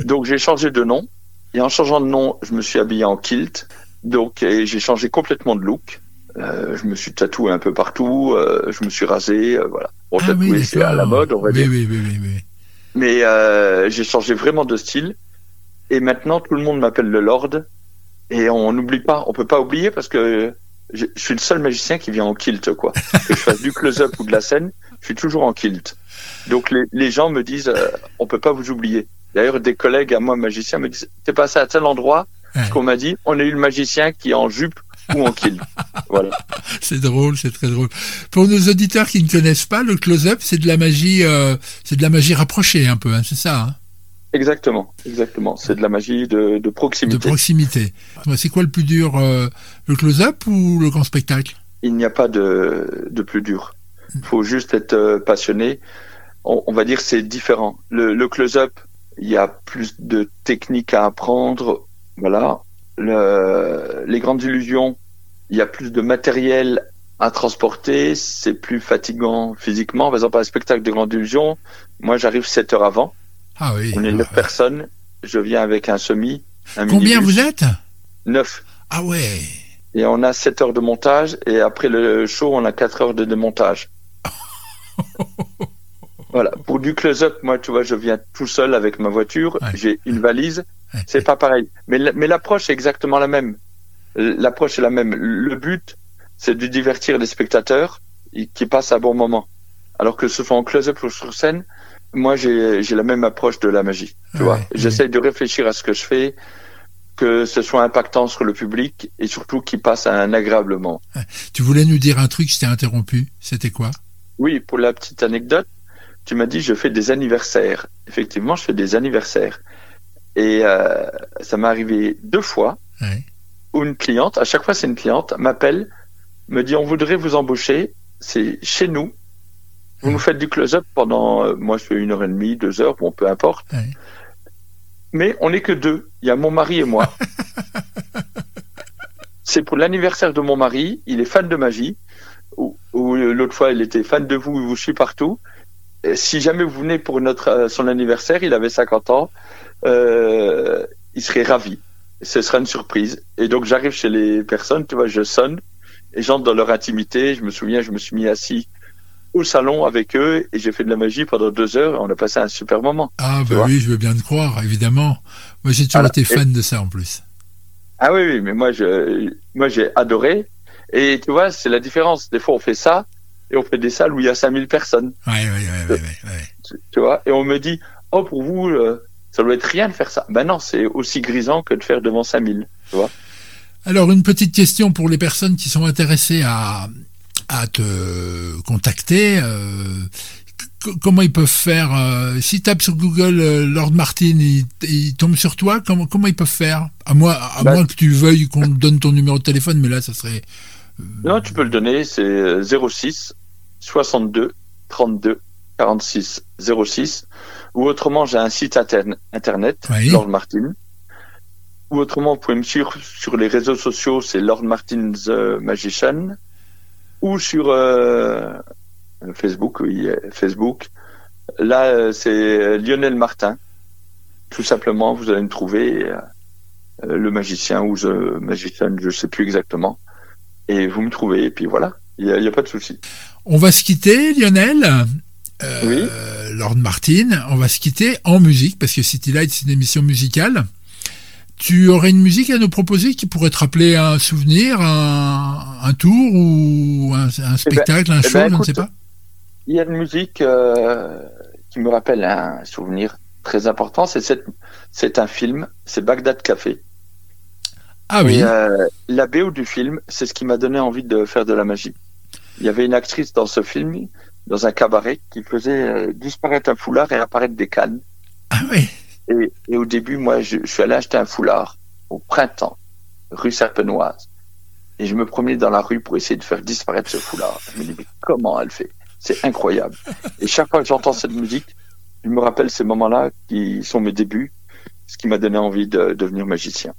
Donc j'ai changé de nom. Et en changeant de nom, je me suis habillé en kilt. Donc j'ai changé complètement de look. Euh, je me suis tatoué un peu partout. euh, je me suis rasé. euh, voilà. Bon, ah oui, tatoué, c'est à la mode, on va oui, dire. Oui, oui, oui, oui. Mais euh, j'ai changé vraiment de style. Et maintenant, tout le monde m'appelle le Lord. Et on n'oublie pas, on peut pas oublier parce que je, je suis le seul magicien qui vient en kilt, quoi. Que je fasse du close-up ou de la scène, je suis toujours en kilt. Donc les, les gens me disent, euh, on peut pas vous oublier. D'ailleurs, des collègues à moi magiciens me disent, t'es passé à tel endroit, Ouais. qu'on m'a dit, on a eu le magicien qui est en jupe ou en kilt. voilà. C'est drôle, c'est très drôle. Pour nos auditeurs qui ne connaissent pas, le close-up, c'est de la magie, euh, c'est de la magie rapprochée un peu, hein, c'est ça, hein, Exactement, exactement. C'est de la magie de, de de proximité. proximité. C'est quoi le plus dur, euh, le close-up ou le grand spectacle? Il n'y a pas de, de plus dur. Il faut juste être euh, passionné. On, on va dire c'est différent. Le, le close-up, il y a plus de techniques à apprendre. Voilà. Le, les grandes illusions, il y a plus de matériel à transporter. C'est plus fatigant physiquement. Par exemple, un spectacle de grandes illusions, moi j'arrive 7 heures avant. Ah oui. On est neuf personnes. Je viens avec un semi. Un Combien vous êtes? Neuf. Ah ouais. Et on a 7 heures de montage et après le show, on a 4 heures de démontage. voilà. Pour du close-up, moi, tu vois, je viens tout seul avec ma voiture, Ouais. j'ai une valise, Ouais. c'est pas pareil. Mais, l'approche est exactement la même. L'approche est la même. Le but, c'est de divertir les spectateurs qui passent un bon moment. Alors que ce soit en close-up ou sur scène, moi, j'ai la même approche de la magie. Tu Ouais, vois, j'essaye de réfléchir à ce que je fais, que ce soit impactant sur le public et surtout qu'il passe un agréable moment. Tu voulais nous dire un truc, je t'ai interrompu. C'était quoi? Oui, pour la petite anecdote, tu m'as dit je fais des anniversaires. Effectivement, je fais des anniversaires. Et euh, ça m'est arrivé deux fois où une cliente, à chaque fois c'est une cliente, m'appelle me dit on voudrait vous embaucher, c'est chez nous. Vous nous faites du close-up pendant, euh, moi je fais une heure et demie, deux heures, bon peu importe. Mais on n'est que deux. Il y a mon mari et moi. c'est pour l'anniversaire de mon mari. Il est fan de magie. Ou, l'autre fois, il était fan de vous. Il vous suit partout. Et si jamais vous venez pour notre euh, son anniversaire, il avait 50 ans. Euh, il serait ravi. Ce sera une surprise. Et donc j'arrive chez les personnes, tu vois, je sonne et j'entre dans leur intimité. Je me souviens, je me suis mis assis au salon avec eux et j'ai fait de la magie pendant deux heures. On a passé un super moment. Ah, bah oui, je veux bien te croire, évidemment. Moi, j'ai toujours été fan de ça en plus. Ah oui, oui, mais moi, je, moi, j'ai adoré. Et tu vois, c'est la différence. Des fois, on fait ça et on fait des salles où il y a 5000 personnes, Ouais, ouais, ouais, ouais, ouais, tu, tu vois. Et on me dit, oh, pour vous, euh, ça doit être rien de faire ça. Ben non, c'est aussi grisant que de faire devant 5000. Alors, une petite question pour les personnes qui sont intéressées à, à te contacter. euh, comment ils peuvent faire euh, S'ils tapent sur Google euh, Lord Martin, ils, ils tombent sur toi. Comment, comment ils peuvent faire? À moins, à Bah- moins que tu veuilles qu'on te donne ton numéro de téléphone, mais là, ça serait. Non, tu peux le donner, c'est euh, 06 62 32 46 06. Ou autrement, j'ai un site interne- internet, Oui. Lord Martin. Ou autrement, vous pouvez me suivre sur les réseaux sociaux, c'est Lord Martin the Magician. Ou sur euh, Facebook, oui, Facebook. Là, euh, c'est euh, Lionel Martin. Tout simplement, vous allez me trouver euh, le magicien ou the magician, je sais plus exactement. Et vous me trouvez, et puis voilà, il n'y a, pas de souci. On va se quitter, Lionel. Euh, Oui. Lord Martin, on va se quitter en musique parce que City Light c'est une émission musicale. Tu aurais une musique à nous proposer qui pourrait te rappeler un souvenir, un, un tour ou un, un spectacle, un eh show, ben, je ne écoute, sais pas? Il y a une musique euh, qui me rappelle un souvenir très important. C'est c'est un film, c'est Bagdad Café. Ah oui, Et euh, la BO du film, c'est ce qui m'a donné envie de faire de la magie. Il y avait une actrice dans ce film, dans un cabaret, qui faisait euh, disparaître un foulard et apparaître des cannes. ah oui. Et, et au début, moi, je, je suis allé acheter un foulard au printemps, rue Serpenoise. Et je me promenais dans la rue pour essayer de faire disparaître ce foulard. Je me dis, mais comment elle fait? C'est incroyable. Et chaque fois que j'entends cette musique, je me rappelle ces moments-là qui sont mes débuts, ce qui m'a donné envie de devenir magicien.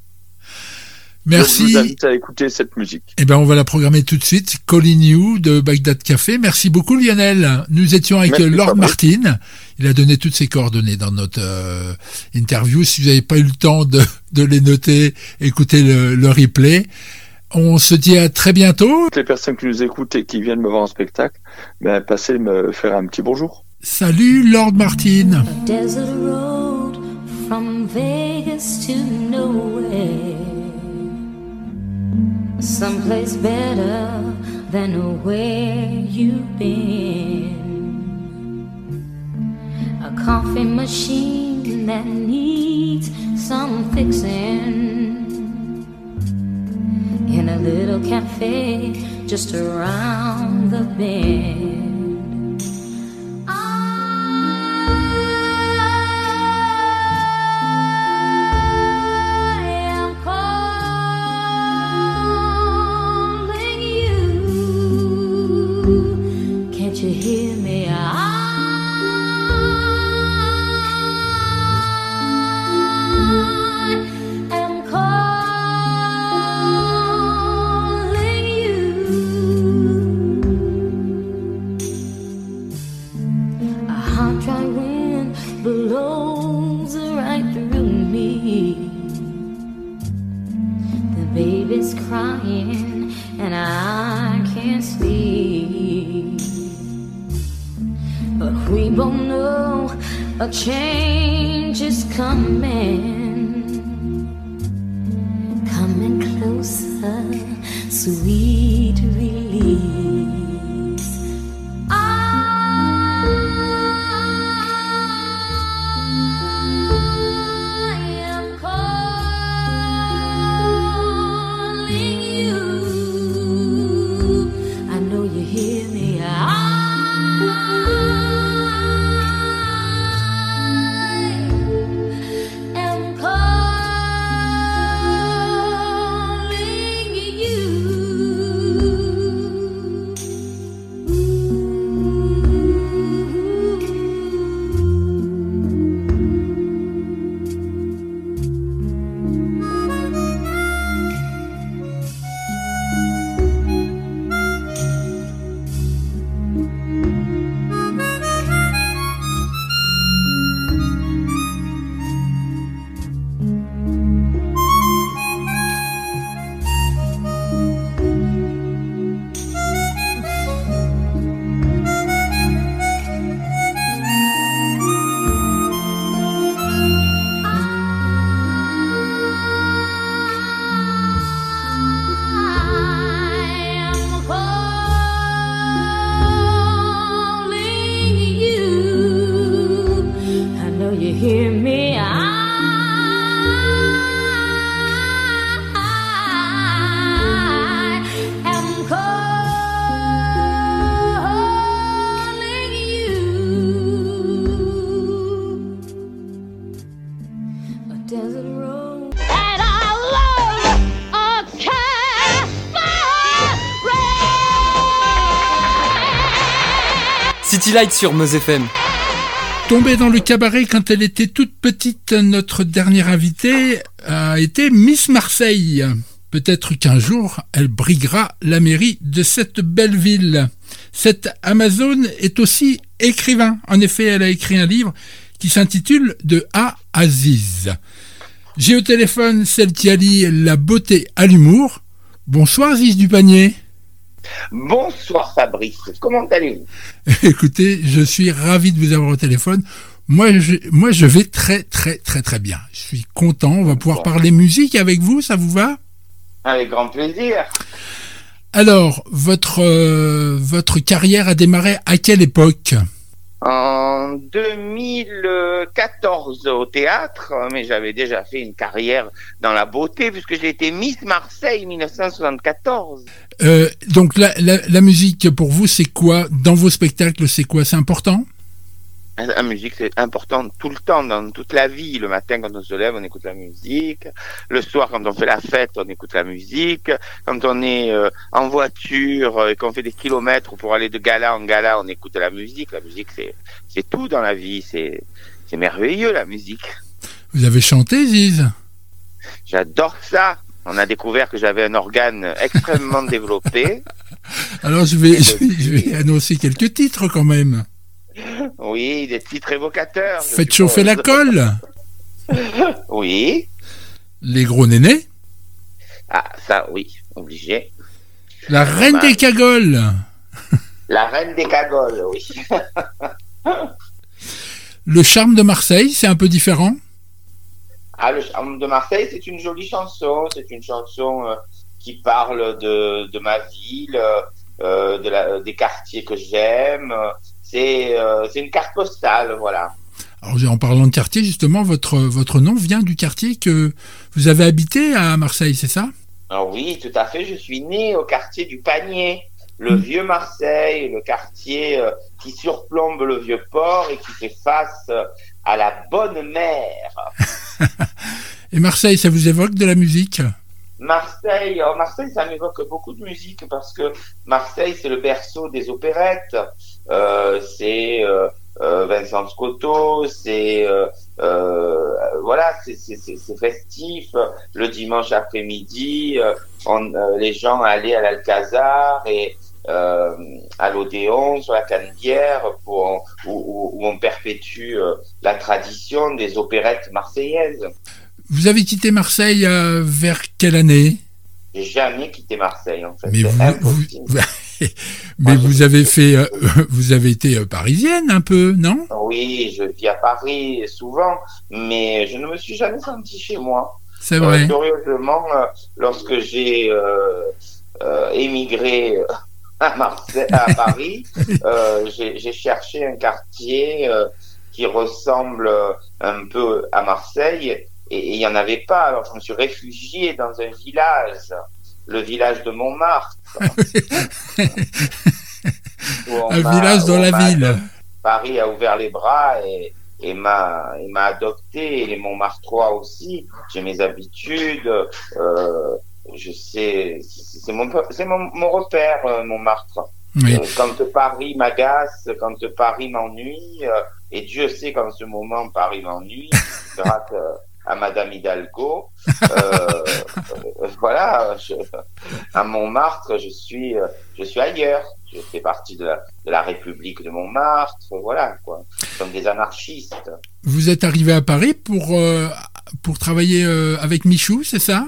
Donc, je Merci. vous invite à écouter cette musique. Eh ben, on va la programmer tout de suite. Calling You de Bagdad Café. Merci beaucoup, Lionel. Nous étions avec Merci, Lord. Martin. Il a donné toutes ses coordonnées dans notre euh, interview. Si vous n'avez pas eu le temps de, de les noter, écoutez le, le replay. On se dit à très bientôt. Toutes les personnes qui nous écoutent et qui viennent me voir en spectacle, ben, passez me faire un petit bonjour. Salut, Lord Martin. desert road from Vegas to nowhere. Someplace better than where you've been. A coffee machine that needs some fixing. In a little cafe just around the bend. Hear me? I am calling you. A hot dry wind blows right through me. The baby's crying and I can't sleep. We both know a change is coming. Coming closer, sweet release. Light sur Meuse FM. Tombée dans le cabaret quand elle était toute petite, notre dernière invitée a été Miss Marseille. Peut-être qu'un jour, elle briguera la mairie de cette belle ville. Cette Amazone est aussi écrivain. En effet, elle a écrit un livre qui s'intitule De A à Ziz. J'ai au téléphone celle qui allie la beauté à l'humour. Bonsoir Ziz du panier. Bonsoir Fabrice, comment allez-vous? Écoutez, je suis ravi de vous avoir au téléphone. Moi je, moi, je vais très, très, très, très bien. Je suis content. On va pouvoir parler musique avec vous. Ça vous va? Avec grand plaisir. Alors, votre, euh, votre carrière a démarré à quelle époque? En 2014 au théâtre, mais j'avais déjà fait une carrière dans la beauté puisque j'ai été Miss Marseille 1974. Euh, donc la, la, la musique pour vous, c'est quoi? Dans vos spectacles, c'est quoi? C'est important? La musique, c'est important tout le temps, dans toute la vie. Le matin, quand on se lève, on écoute la musique. Le soir, quand on fait la fête, on écoute la musique. Quand on est euh, en voiture euh, et qu'on fait des kilomètres pour aller de gala en gala, on écoute la musique. La musique, c'est, c'est tout dans la vie. C'est, c'est merveilleux, la musique. Vous avez chanté, Ziz? J'adore ça. On a découvert que j'avais un organe extrêmement développé. Alors je vais, je vais, je vais annoncer quelques titres quand même. Oui, des titres évocateurs. Faites chauffer la colle. Oui. Les gros nénés. Ah, ça, oui, obligé. La reine des cagoles. La reine des cagoles, oui. Le charme de Marseille, c'est un peu différent? Ah, le charme de Marseille, c'est une jolie chanson. C'est une chanson euh, qui parle de, de ma ville, euh, de la, des quartiers que j'aime. C'est euh, c'est une carte postale, voilà. Alors en parlant de quartier, justement, votre, votre nom vient du quartier que vous avez habité à Marseille, c'est ça? Ah oui, tout à fait. Je suis né au quartier du Panier, le vieux Marseille, le quartier euh, qui surplombe le vieux port et qui fait face euh, à la bonne mer. Et Marseille, ça vous évoque de la musique? Marseille, Marseille, ça m'évoque beaucoup de musique parce que Marseille, c'est le berceau des opérettes. Euh, c'est euh, euh, Vincent Scotto, c'est voilà, c'est festif. Le dimanche après-midi, les gens allaient à l'Alcazar et euh, à l'Odéon sur la Canebière pour où, où- où on perpétue la tradition des opérettes marseillaises. Vous avez quitté Marseille euh, vers quelle année? J'ai jamais quitté Marseille en fait. Mais vous- mais vous avez fait, euh, vous avez été euh, parisienne un peu, non? Oui, je vis à Paris souvent, mais je ne me suis jamais senti chez moi. C'est vrai. Euh, curieusement, euh, lorsque j'ai euh, émigré à, Marseille, à Paris, j'ai cherché un quartier qui ressemble un peu à Marseille et et il n'y en avait pas. Alors je me suis réfugié dans un village, le village de Montmartre. Un village dans la ville. Paris a ouvert les bras et, et m'a adopté et les Montmartrois aussi. J'ai mes habitudes. Euh, je sais, c'est mon c'est mon, mon repère euh, Montmartre. Oui. Euh, quand Paris m'agace, quand Paris m'ennuie, euh, et Dieu sait qu'en ce moment Paris m'ennuie, grâce à Madame Hidalgo. Euh, euh, voilà, je- à Montmartre, je suis, euh, je suis ailleurs. Je fais partie de la, de la République de Montmartre. Voilà, quoi. Comme des anarchistes. Vous êtes arrivé à Paris pour, euh, pour travailler euh, avec Michou, c'est ça?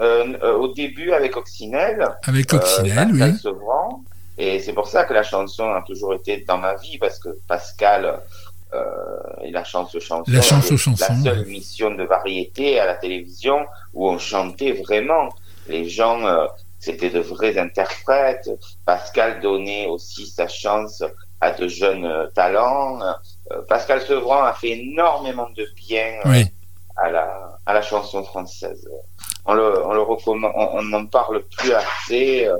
Au début avec Occinelle. Avec Pascal oui. Sevran. Et c'est pour ça que la chanson a toujours été dans ma vie, parce que Pascal et la chanson chanson, La chanson était chanson, la seule émission de variété à la télévision où on chantait vraiment. Les gens, euh, c'était de vrais interprètes. Pascal donnait aussi sa chance à de jeunes euh, talents. Euh, Pascal Sevran a fait énormément de bien euh, Oui. à la à la chanson française. On le on le recommande, on on n'en parle plus assez, euh,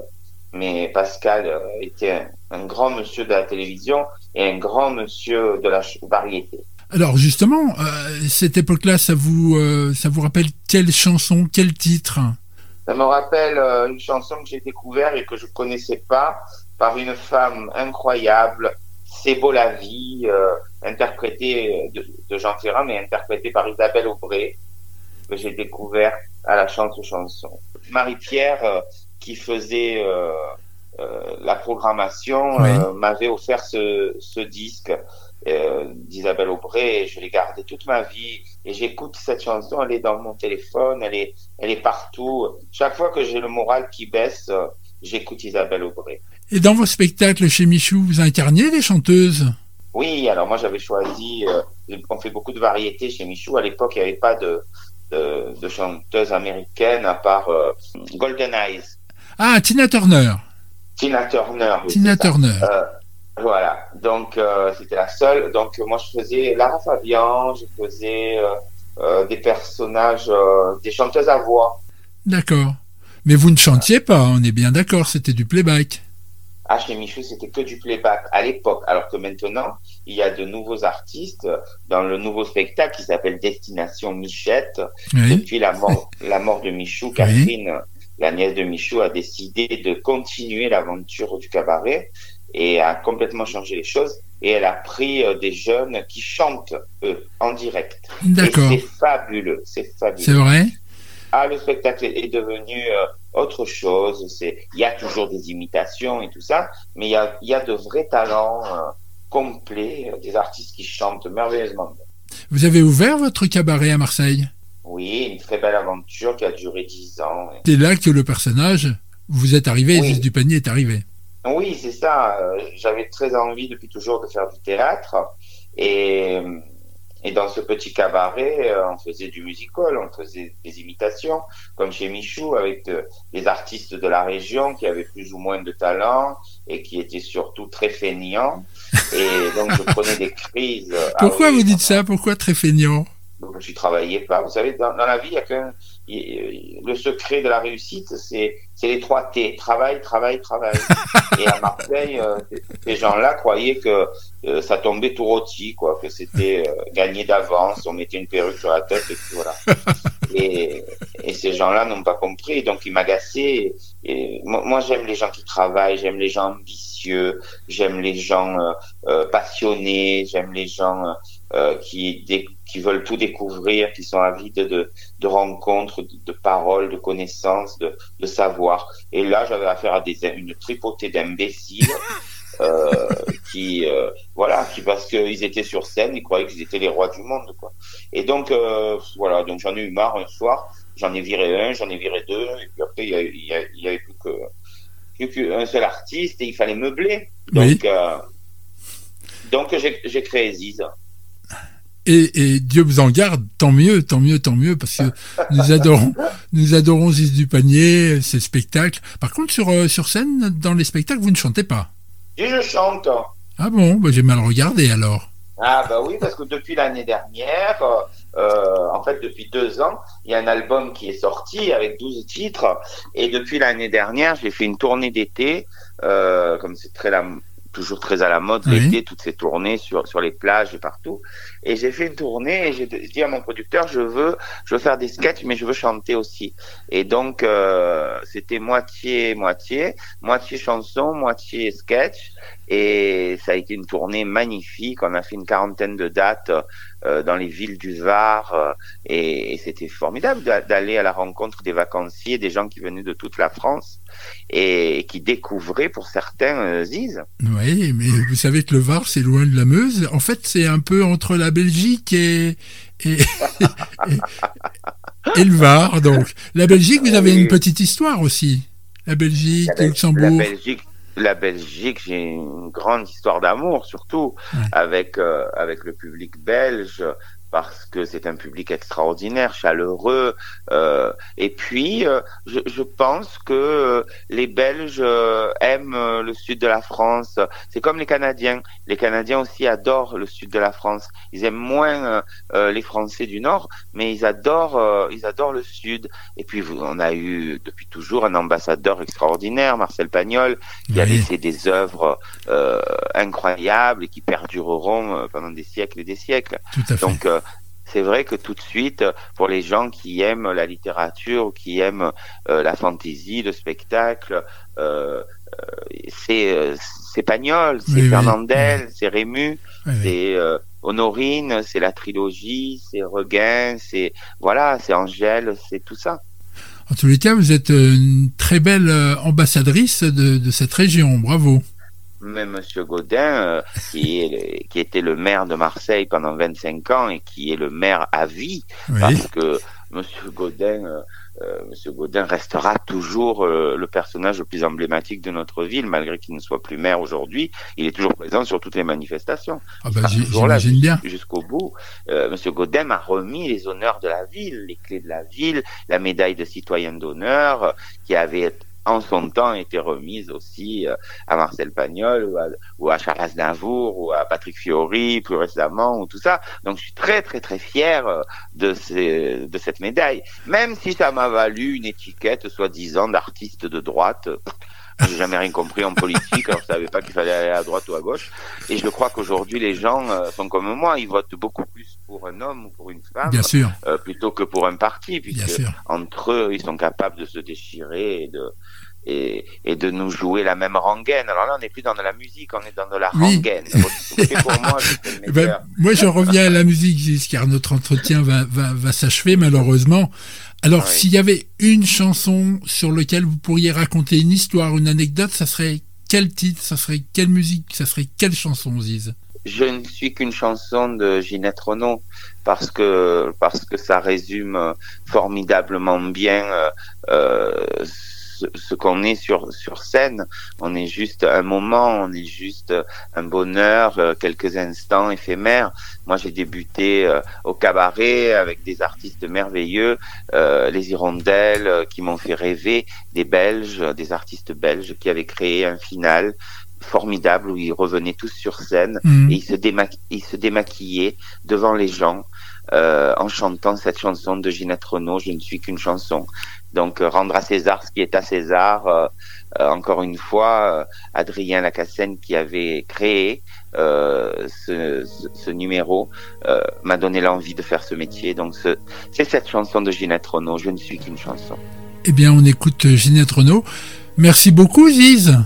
mais Pascal euh, était un, un grand monsieur de la télévision et un grand monsieur de la variété. Alors justement, euh, cette époque-là, ça vous, euh, ça vous rappelle quelle chanson, quel titre? Ça me rappelle euh, une chanson que j'ai découverte et que je connaissais pas par une femme incroyable, C'est beau la vie, euh, interprété de, de Jean Ferrand, mais interprété par Isabelle Aubray, que j'ai découvert à la chance aux chansons. Marie-Pierre, qui faisait euh, euh, la programmation, Oui. euh, m'avait offert ce, ce disque euh, d'Isabelle Aubray et je l'ai gardé toute ma vie et j'écoute cette chanson, elle est dans mon téléphone, elle est, elle est partout. Chaque fois que j'ai le moral qui baisse, j'écoute Isabelle Aubray. Et dans vos spectacles chez Michou, vous incarniez des chanteuses? Oui, alors moi j'avais choisi, euh, on fait beaucoup de variétés chez Michou. À l'époque, il n'y avait pas de, de, de chanteuse américaine à part euh, Golden Eyes, Ah, Tina Turner. Tina Turner. oui, Tina. Turner. Euh, voilà, donc euh, c'était la seule. Donc moi je faisais Lara Fabian, je faisais euh, des personnages, des chanteuses à voix. D'accord. Mais vous ne chantiez pas, on est bien d'accord, c'était du playback. Ah, chez Michou, c'était que du playback à l'époque, alors que maintenant, il y a de nouveaux artistes dans le nouveau spectacle qui s'appelle Destination Michette. Oui. Depuis la mort, la mort de Michou, Catherine, la nièce de Michou, a décidé de continuer l'aventure du cabaret et a complètement changé les choses. Et elle a pris euh, des jeunes qui chantent, eux, en direct. D'accord. C'est fabuleux, c'est fabuleux. C'est vrai? Ah, le spectacle est devenu euh, autre chose. C'est, il y a toujours des imitations et tout ça, mais il y a, y a de vrais talents euh, complets, des artistes qui chantent merveilleusement. bien. Vous avez ouvert votre cabaret à Marseille? Oui, une très belle aventure qui a duré dix ans. C'est là que le personnage, vous êtes arrivé, Oui. Du panier est arrivé. Oui, c'est ça. euh, J'avais très envie depuis toujours de faire du théâtre. Et, et dans ce petit cabaret, euh, on faisait du musical, on faisait des imitations, comme chez Michou, avec de- des artistes de la région qui avaient plus ou moins de talent et qui étaient surtout très feignants. Et donc, je prenais des crises. Ah Pourquoi oui, vous dites ça? Pourquoi très feignant donc, je travaillais pas. Vous savez, dans, dans la vie, il y a qu'un. Le secret de la réussite, c'est les trois T travail, travail, travail. Et à Marseille, euh, ces- gens-là croyaient que euh, ça tombait tout rôti, quoi, que c'était euh, gagné d'avance. On mettait une perruque sur la tête et puis voilà. Et, et ces gens-là n'ont pas compris, donc ils m'agaçaient. Et moi, moi, j'aime les gens qui travaillent, j'aime les gens ambitieux, j'aime les gens euh, euh, passionnés, j'aime les gens euh, euh, qui, qui veulent tout découvrir, qui sont avides de, de rencontres, de, de paroles, de connaissances, de, de savoir. Et là, j'avais affaire à des, une tripotée d'imbéciles. Euh, qui euh, voilà qui parce qu'ils étaient sur scène ils croyaient qu'ils étaient les rois du monde quoi et donc euh, voilà donc j'en ai eu marre un soir j'en ai viré un j'en ai viré deux et puis après il y, a- il y, a- il y avait plus que plus qu'un seul artiste et il fallait meubler donc Oui. euh, donc j'ai j'ai créé Ziz Et, et Dieu vous en garde, tant mieux, tant mieux, tant mieux, parce que nous adorons, nous adorons Isis du panier, ces spectacles. Par contre, sur, euh, sur scène, dans les spectacles, vous ne chantez pas. et je chante Ah bon, bah, j'ai mal regardé alors. Ah bah oui, parce que depuis l'année dernière, euh, euh, en fait depuis deux ans, il y a un album qui est sorti avec 12 titres. Et depuis l'année dernière, j'ai fait une tournée d'été, euh, comme c'est très la, toujours très à la mode Oui. l'été, toutes ces tournées sur, sur les plages et partout. Et j'ai fait une tournée et j'ai dit à mon producteur, je veux, je veux faire des sketchs, mais je veux chanter aussi. Et donc, euh, c'était moitié, moitié, moitié chanson, moitié sketch. Et ça a été une tournée magnifique. On a fait une quarantaine de dates euh, dans les villes du Var. euh, et et c'était formidable d'a- d'aller à la rencontre des vacanciers, des gens qui venaient de toute la France et qui découvraient pour certains euh, Ziz. Oui, mais vous savez que le Var, c'est loin de la Meuse. En fait, c'est un peu entre la Belgique et, et, et, et le Var. Donc, la Belgique, vous avez Oui. une petite histoire aussi. La Belgique, La, Bel- Luxembourg. la Belgique, la Belgique, j'ai une grande histoire d'amour, surtout Ouais. avec euh, avec le public belge, parce que c'est un public extraordinaire, chaleureux. euh, et puis, euh, je, pense que euh, les Belges euh, aiment le sud de la France. C'est comme les Canadiens. Les Canadiens aussi adorent le sud de la France. Ils aiment moins euh, les Français du Nord, mais ils adorent euh, ils adorent le sud. Et puis, on a eu depuis toujours un ambassadeur extraordinaire, Marcel Pagnol, qui a laissé des œuvres euh, incroyables et qui perdureront euh, pendant des siècles et des siècles. Tout à fait. Donc, euh, c'est vrai que tout de suite, pour les gens qui aiment la littérature, qui aiment euh, la fantaisie, le spectacle, euh, c'est euh, c'est Pagnol, c'est Oui, oui. Fernandel, c'est Rému, c'est euh, Honorine, c'est la trilogie, c'est Regain, c'est voilà, c'est Angèle, c'est tout ça. En tous les cas, vous êtes euh, une très belle euh, ambassadrice de, de cette région. Bravo. Mais Monsieur Godin, euh, qui, est le- qui était le maire de Marseille pendant 25 ans et qui est le maire à vie, Oui. parce que Monsieur Godin, euh, euh, Monsieur Godin restera toujours euh, le personnage le plus emblématique de notre ville, malgré qu'il ne soit plus maire aujourd'hui. Il est toujours présent sur toutes les manifestations. Ah bah, j'imagine bien. jusqu'au bout. Euh, Monsieur Godin m'a remis les honneurs de la ville, les clés de la ville, la médaille de citoyen d'honneur, qui avait en son temps été remise aussi euh, à Marcel Pagnol ou à, ou à Charles Aznavour ou à Patrick Fiori plus récemment ou tout ça. Donc je suis très très très fier euh, de, ces, de cette médaille, même si ça m'a valu une étiquette soi-disant d'artiste de droite. J'ai jamais rien compris en politique, alors je savais pas qu'il fallait aller à droite ou à gauche. Et je crois qu'aujourd'hui les gens euh, sont comme moi, ils votent beaucoup plus pour un homme ou pour une femme Bien sûr. euh, plutôt que pour un parti, Bien puisque sûr. entre eux, ils sont capables de se déchirer et de et, et de nous jouer la même rengaine. Alors là, on n'est plus dans de la musique, on est dans de la Oui. rengaine. Pour moi, le ben, moi, je reviens à la musique, car notre entretien va, va, va s'achever malheureusement. Alors, Oui. s'il y avait une chanson sur laquelle vous pourriez raconter une histoire, une anecdote, ça serait quel titre, ça serait quelle musique, ça serait quelle chanson, Ziz? Je ne suis qu'une chanson de Ginette Renault parce que parce que ça résume euh, formidablement bien euh, euh, ce, ce qu'on est sur sur scène. On est juste un moment, on est juste un bonheur, euh, quelques instants éphémères. Moi, j'ai débuté euh, au cabaret avec des artistes merveilleux, euh, les Hirondelles, euh, qui m'ont fait rêver, des Belges, euh, des artistes belges qui avaient créé un final formidable où ils revenaient tous sur scène Mhm. et ils se, déma- ils se démaquillaient devant les gens euh, en chantant cette chanson de Ginette Renault, Je ne suis qu'une chanson. Donc euh, rendre à César ce qui est à César. euh, euh, encore une fois, euh, Adrien Lacassène qui avait créé euh, ce, ce, ce numéro euh, m'a donné l'envie de faire ce métier. Donc ce- c'est cette chanson de Ginette Renault, Je ne suis qu'une chanson. Eh bien, on écoute Ginette Renault. Merci beaucoup, Ziz.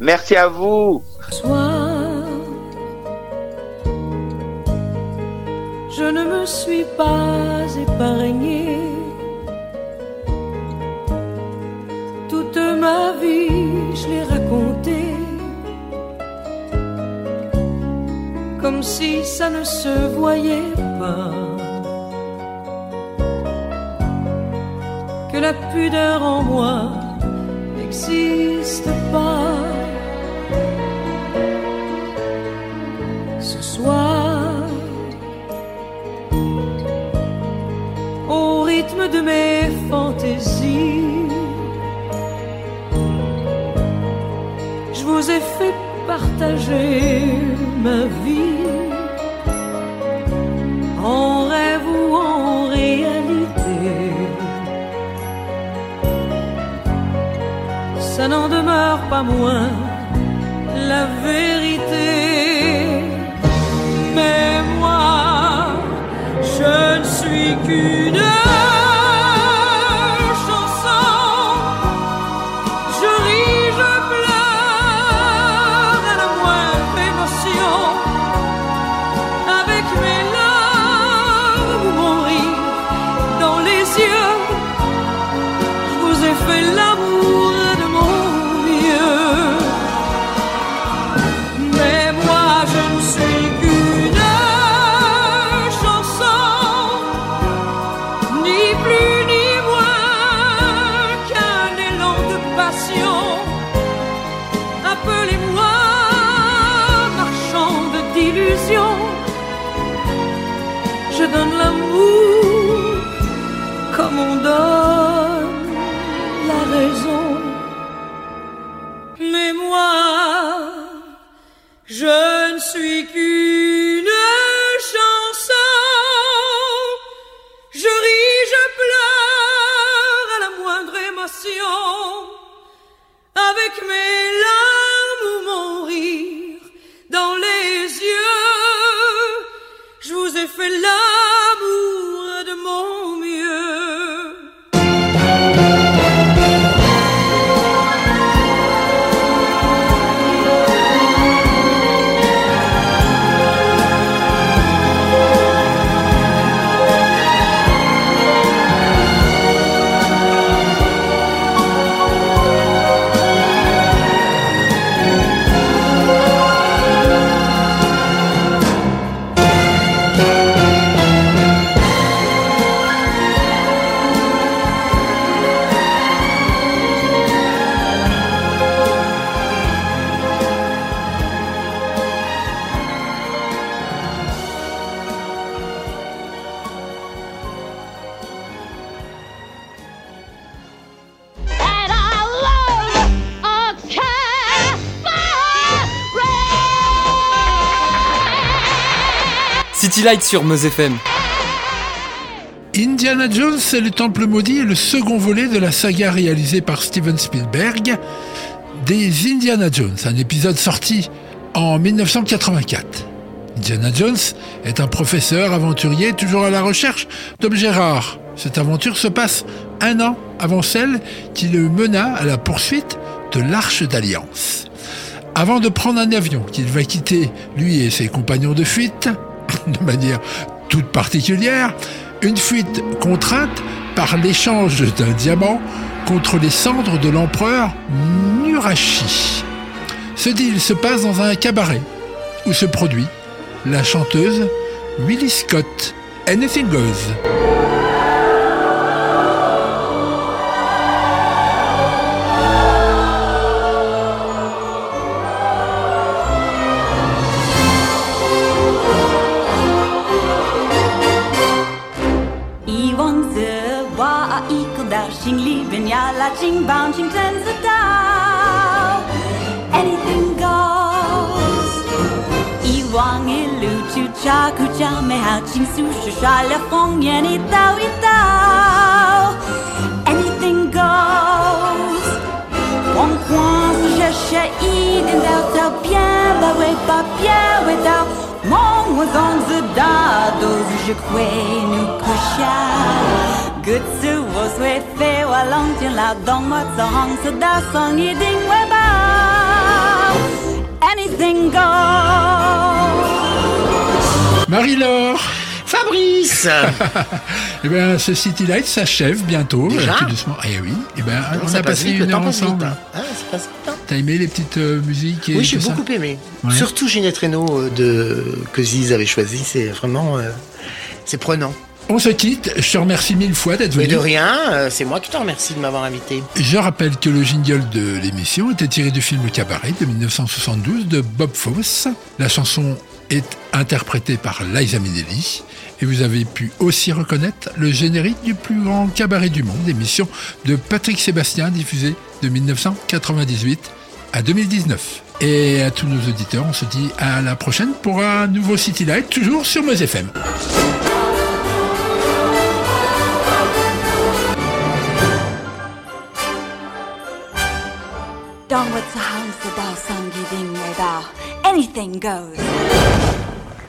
Merci à vous. Soir, je ne suis pas épargné. Toute ma vie, je l'ai racontée. Comme si ça ne se voyait pas. Que la pudeur en moi n'existe demeure pas moins Sur Meuse FM. Indiana Jones et le Temple maudit est le second volet de la saga réalisée par Steven Spielberg des Indiana Jones, un épisode sorti en 1984. Indiana Jones est un professeur aventurier toujours à la recherche d'objets rares. Cette aventure se passe un an avant celle qui le mena à la poursuite de l'Arche d'Alliance. Avant de prendre un avion qu'il va quitter, lui et ses compagnons de fuite, de manière toute particulière, une fuite contrainte par l'échange d'un diamant contre les cendres de l'empereur Murashi. Ce deal se passe dans un cabaret où se produit la chanteuse Willie Scott. Anything Goes. bouncing tens a Dow. Anything goes. I wang i lu chu cha ku cha me ching su shu sha le fong yen i tao i tao. Anything goes. Bon coin si je che i den dao tao bien ba we ba bien we tao. Mon was on the da do je kwe nu ko. Gud su wo swe fe wa long jin la dong ma so hong so da song ye ding we ba Anything goes Marie-Laure Fabrice Eh bien, ce City Light s'achève bientôt. Déjà euh, tout. Eh oui. Eh bien, on a passé une heure ensemble. Hein. Ah, ça passe vite, hein. T'as aimé les petites euh, musiques et Oui, j'ai beaucoup ça aimé. Ouais. Surtout Ginette Reno euh, de que Ziz avait choisi. C'est vraiment. Euh, c'est prenant. On se quitte. Je te remercie mille fois d'être Mais venu. de rien, euh, c'est moi qui te remercie de m'avoir invité. Je rappelle que le jingle de l'émission était tiré du film Cabaret de 1972 de Bob Fosse. La chanson est interprétée par Liza Minnelli. Et vous avez pu aussi reconnaître le générique du plus grand cabaret du monde, émission de Patrick Sébastien diffusée de 1998 à 2019. Et à tous nos auditeurs, on se dit à la prochaine pour un nouveau City Light, toujours sur Meuse FM. Dongwoods Anything goes。